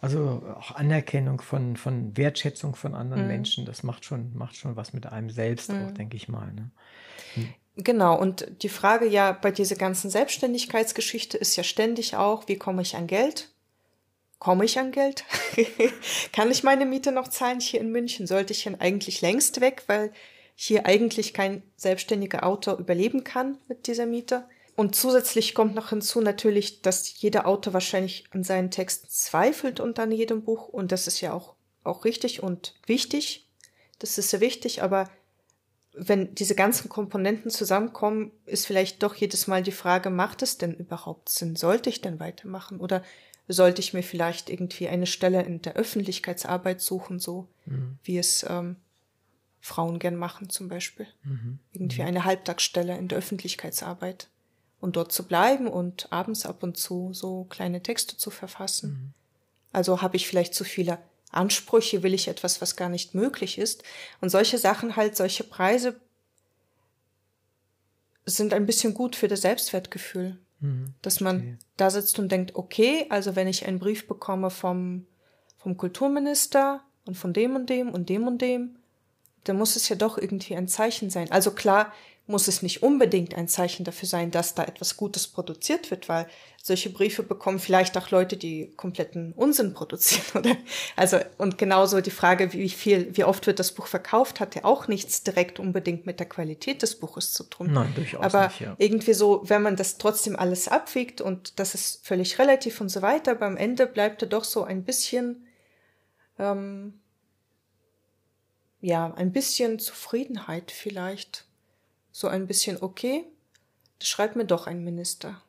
C: Also auch Anerkennung von, von Wertschätzung von anderen mhm. Menschen, das macht schon, macht schon was mit einem selbst mhm. auch, denke ich mal. Ne?
B: Mhm. Genau, und die Frage ja bei dieser ganzen Selbstständigkeitsgeschichte ist ja ständig auch, wie komme ich an Geld? Komme ich an Geld? Kann ich meine Miete noch zahlen hier in München? Sollte ich denn eigentlich längst weg, weil hier eigentlich kein selbstständiger Autor überleben kann mit dieser Miete? Und zusätzlich kommt noch hinzu natürlich, dass jeder Autor wahrscheinlich an seinen Texten zweifelt und an jedem Buch. Und das ist ja auch, auch richtig und wichtig. Das ist sehr wichtig, aber wenn diese ganzen Komponenten zusammenkommen, ist vielleicht doch jedes Mal die Frage, macht es denn überhaupt Sinn? Sollte ich denn weitermachen? Oder sollte ich mir vielleicht irgendwie eine Stelle in der Öffentlichkeitsarbeit suchen, so mhm. wie es ähm, Frauen gern machen zum Beispiel? Mhm. Irgendwie mhm. eine Halbtagsstelle in der Öffentlichkeitsarbeit und dort zu bleiben und abends ab und zu so kleine Texte zu verfassen. Mhm. Also habe ich vielleicht zu viele Ansprüche, will ich etwas, was gar nicht möglich ist. Und solche Sachen halt, solche Preise sind ein bisschen gut für das Selbstwertgefühl. Mhm, dass man da sitzt und denkt, okay, also wenn ich einen Brief bekomme vom, vom Kulturminister und von dem und dem und dem und dem, dann muss es ja doch irgendwie ein Zeichen sein. Also klar, muss es nicht unbedingt ein Zeichen dafür sein, dass da etwas Gutes produziert wird, weil solche Briefe bekommen vielleicht auch Leute, die kompletten Unsinn produzieren, oder? Also, und genauso die Frage, wie viel, wie oft wird das Buch verkauft, hat ja auch nichts direkt unbedingt mit der Qualität des Buches zu tun.
C: Nein, durchaus
B: Aber
C: nicht, ja.
B: irgendwie so, wenn man das trotzdem alles abwiegt und das ist völlig relativ und so weiter, beim Ende bleibt da doch so ein bisschen, ähm, ja, ein bisschen Zufriedenheit vielleicht so ein bisschen, okay, das schreibt mir doch ein Minister.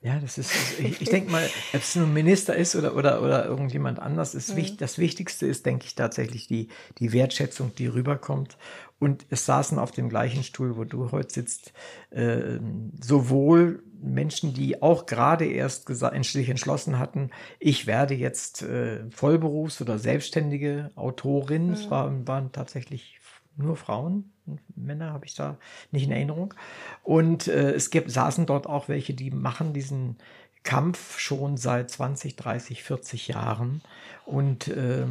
C: Ja, das ist, ich, ich denke mal, ob es nur ein Minister ist oder, oder, oder irgendjemand anders, ist mhm. wichtig, das Wichtigste ist, denke ich, tatsächlich die, die Wertschätzung, die rüberkommt. Und es saßen auf dem gleichen Stuhl, wo du heute sitzt, äh, sowohl Menschen, die auch gerade erst sich entschlossen hatten, ich werde jetzt äh, Vollberufs- oder selbstständige Autorin. Mhm. Es waren, waren tatsächlich nur Frauen, Männer habe ich da nicht in Erinnerung. Und äh, es gibt, saßen dort auch welche, die machen diesen Kampf schon seit 20, 30, 40 Jahren und äh,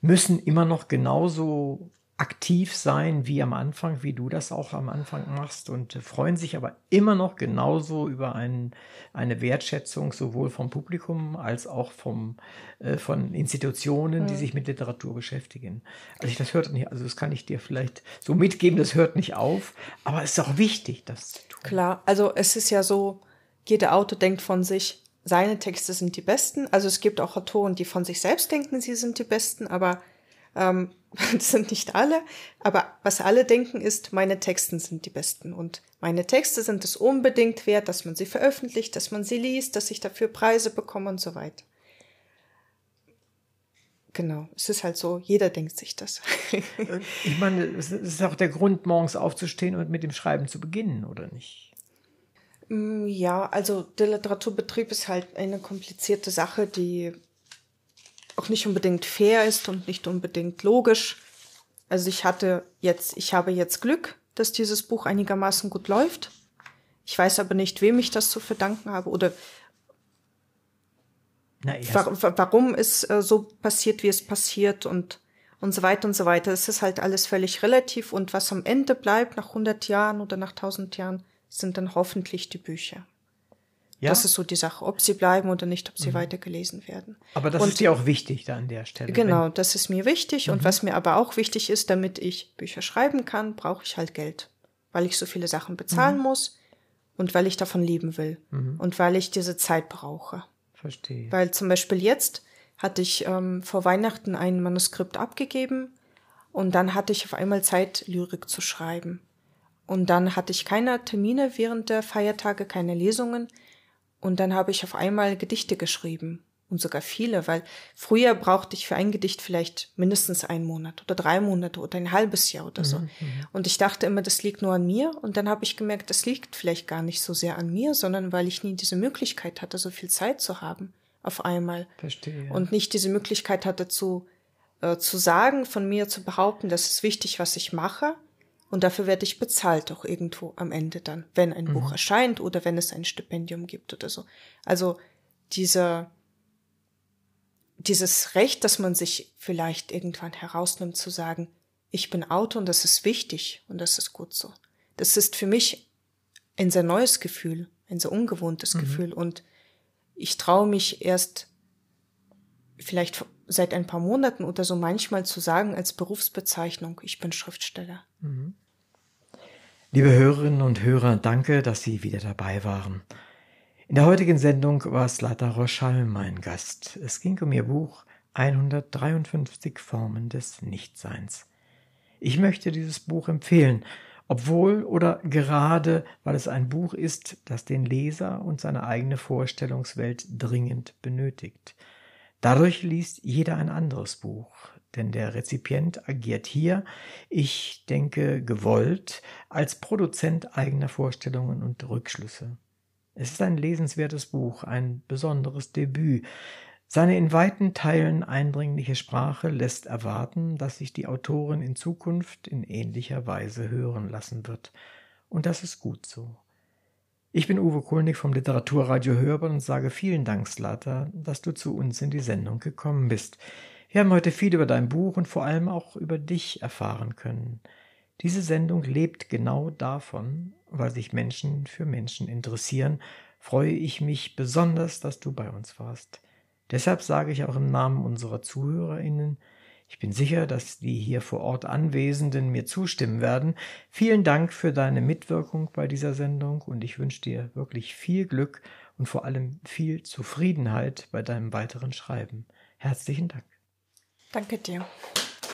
C: müssen immer noch genauso aktiv sein wie am Anfang, wie du das auch am Anfang machst und freuen sich aber immer noch genauso über ein, eine Wertschätzung sowohl vom Publikum als auch vom, äh, von Institutionen, mhm. die sich mit Literatur beschäftigen. Also ich, das hört nicht, also das kann ich dir vielleicht so mitgeben, das hört nicht auf, aber es ist auch wichtig, das zu tun.
B: Klar, also es ist ja so, jeder Autor denkt von sich, seine Texte sind die besten. Also es gibt auch Autoren, die von sich selbst denken, sie sind die besten, aber ähm, das sind nicht alle, aber was alle denken ist, meine Texten sind die besten und meine Texte sind es unbedingt wert, dass man sie veröffentlicht, dass man sie liest, dass ich dafür Preise bekomme und so weiter. Genau, es ist halt so, jeder denkt sich das.
C: ich meine, es ist auch der Grund, morgens aufzustehen und mit dem Schreiben zu beginnen, oder nicht?
B: Mm, ja, also der Literaturbetrieb ist halt eine komplizierte Sache, die auch nicht unbedingt fair ist und nicht unbedingt logisch. Also ich hatte jetzt, ich habe jetzt Glück, dass dieses Buch einigermaßen gut läuft. Ich weiß aber nicht, wem ich das zu verdanken habe oder Na, wa warum es äh, so passiert, wie es passiert und und so weiter und so weiter. Es ist halt alles völlig relativ und was am Ende bleibt nach 100 Jahren oder nach 1000 Jahren sind dann hoffentlich die Bücher. Ja? Das ist so die Sache, ob sie bleiben oder nicht, ob sie mhm. weitergelesen werden.
C: Aber das
B: und,
C: ist dir auch wichtig da an der Stelle.
B: Genau, das ist mir wichtig. Mhm. Und was mir aber auch wichtig ist, damit ich Bücher schreiben kann, brauche ich halt Geld. Weil ich so viele Sachen bezahlen mhm. muss und weil ich davon leben will. Mhm. Und weil ich diese Zeit brauche.
C: Verstehe.
B: Weil zum Beispiel jetzt hatte ich ähm, vor Weihnachten ein Manuskript abgegeben und dann hatte ich auf einmal Zeit, Lyrik zu schreiben. Und dann hatte ich keine Termine während der Feiertage, keine Lesungen. Und dann habe ich auf einmal Gedichte geschrieben. und sogar viele, weil früher brauchte ich für ein Gedicht vielleicht mindestens einen Monat oder drei Monate oder ein halbes Jahr oder so. Mhm, mhm. und ich dachte immer, das liegt nur an mir. Und dann habe ich gemerkt, das liegt vielleicht gar nicht so sehr an mir, sondern weil ich nie diese Möglichkeit hatte, so viel Zeit zu haben auf einmal.
C: Verstehe.
B: Und nicht diese Möglichkeit hatte zu, äh, zu sagen, von mir zu behaupten, das ist wichtig, was ich mache. Und dafür werde ich bezahlt auch irgendwo am Ende dann, wenn ein mhm. Buch erscheint oder wenn es ein Stipendium gibt oder so. Also dieser, dieses Recht, dass man sich vielleicht irgendwann herausnimmt zu sagen, ich bin Autor und das ist wichtig und das ist gut so. Das ist für mich ein sehr neues Gefühl, ein sehr ungewohntes mhm. Gefühl und ich traue mich erst vielleicht seit ein paar Monaten oder so manchmal zu sagen als Berufsbezeichnung, ich bin Schriftsteller. Mhm.
C: Liebe Hörerinnen und Hörer, danke, dass Sie wieder dabei waren. In der heutigen Sendung war Slata Roschall mein Gast. Es ging um ihr Buch 153 Formen des Nichtseins. Ich möchte dieses Buch empfehlen, obwohl oder gerade weil es ein Buch ist, das den Leser und seine eigene Vorstellungswelt dringend benötigt. Dadurch liest jeder ein anderes Buch, denn der Rezipient agiert hier, ich denke gewollt, als Produzent eigener Vorstellungen und Rückschlüsse. Es ist ein lesenswertes Buch, ein besonderes Debüt. Seine in weiten Teilen eindringliche Sprache lässt erwarten, dass sich die Autorin in Zukunft in ähnlicher Weise hören lassen wird. Und das ist gut so. Ich bin Uwe Kulnig vom Literaturradio Hörbar und sage vielen Dank, Slata, dass du zu uns in die Sendung gekommen bist. Wir haben heute viel über dein Buch und vor allem auch über dich erfahren können. Diese Sendung lebt genau davon, weil sich Menschen für Menschen interessieren, freue ich mich besonders, dass du bei uns warst. Deshalb sage ich auch im Namen unserer Zuhörerinnen, ich bin sicher, dass die hier vor Ort Anwesenden mir zustimmen werden. Vielen Dank für deine Mitwirkung bei dieser Sendung und ich wünsche dir wirklich viel Glück und vor allem viel Zufriedenheit bei deinem weiteren Schreiben. Herzlichen Dank.
B: Danke dir.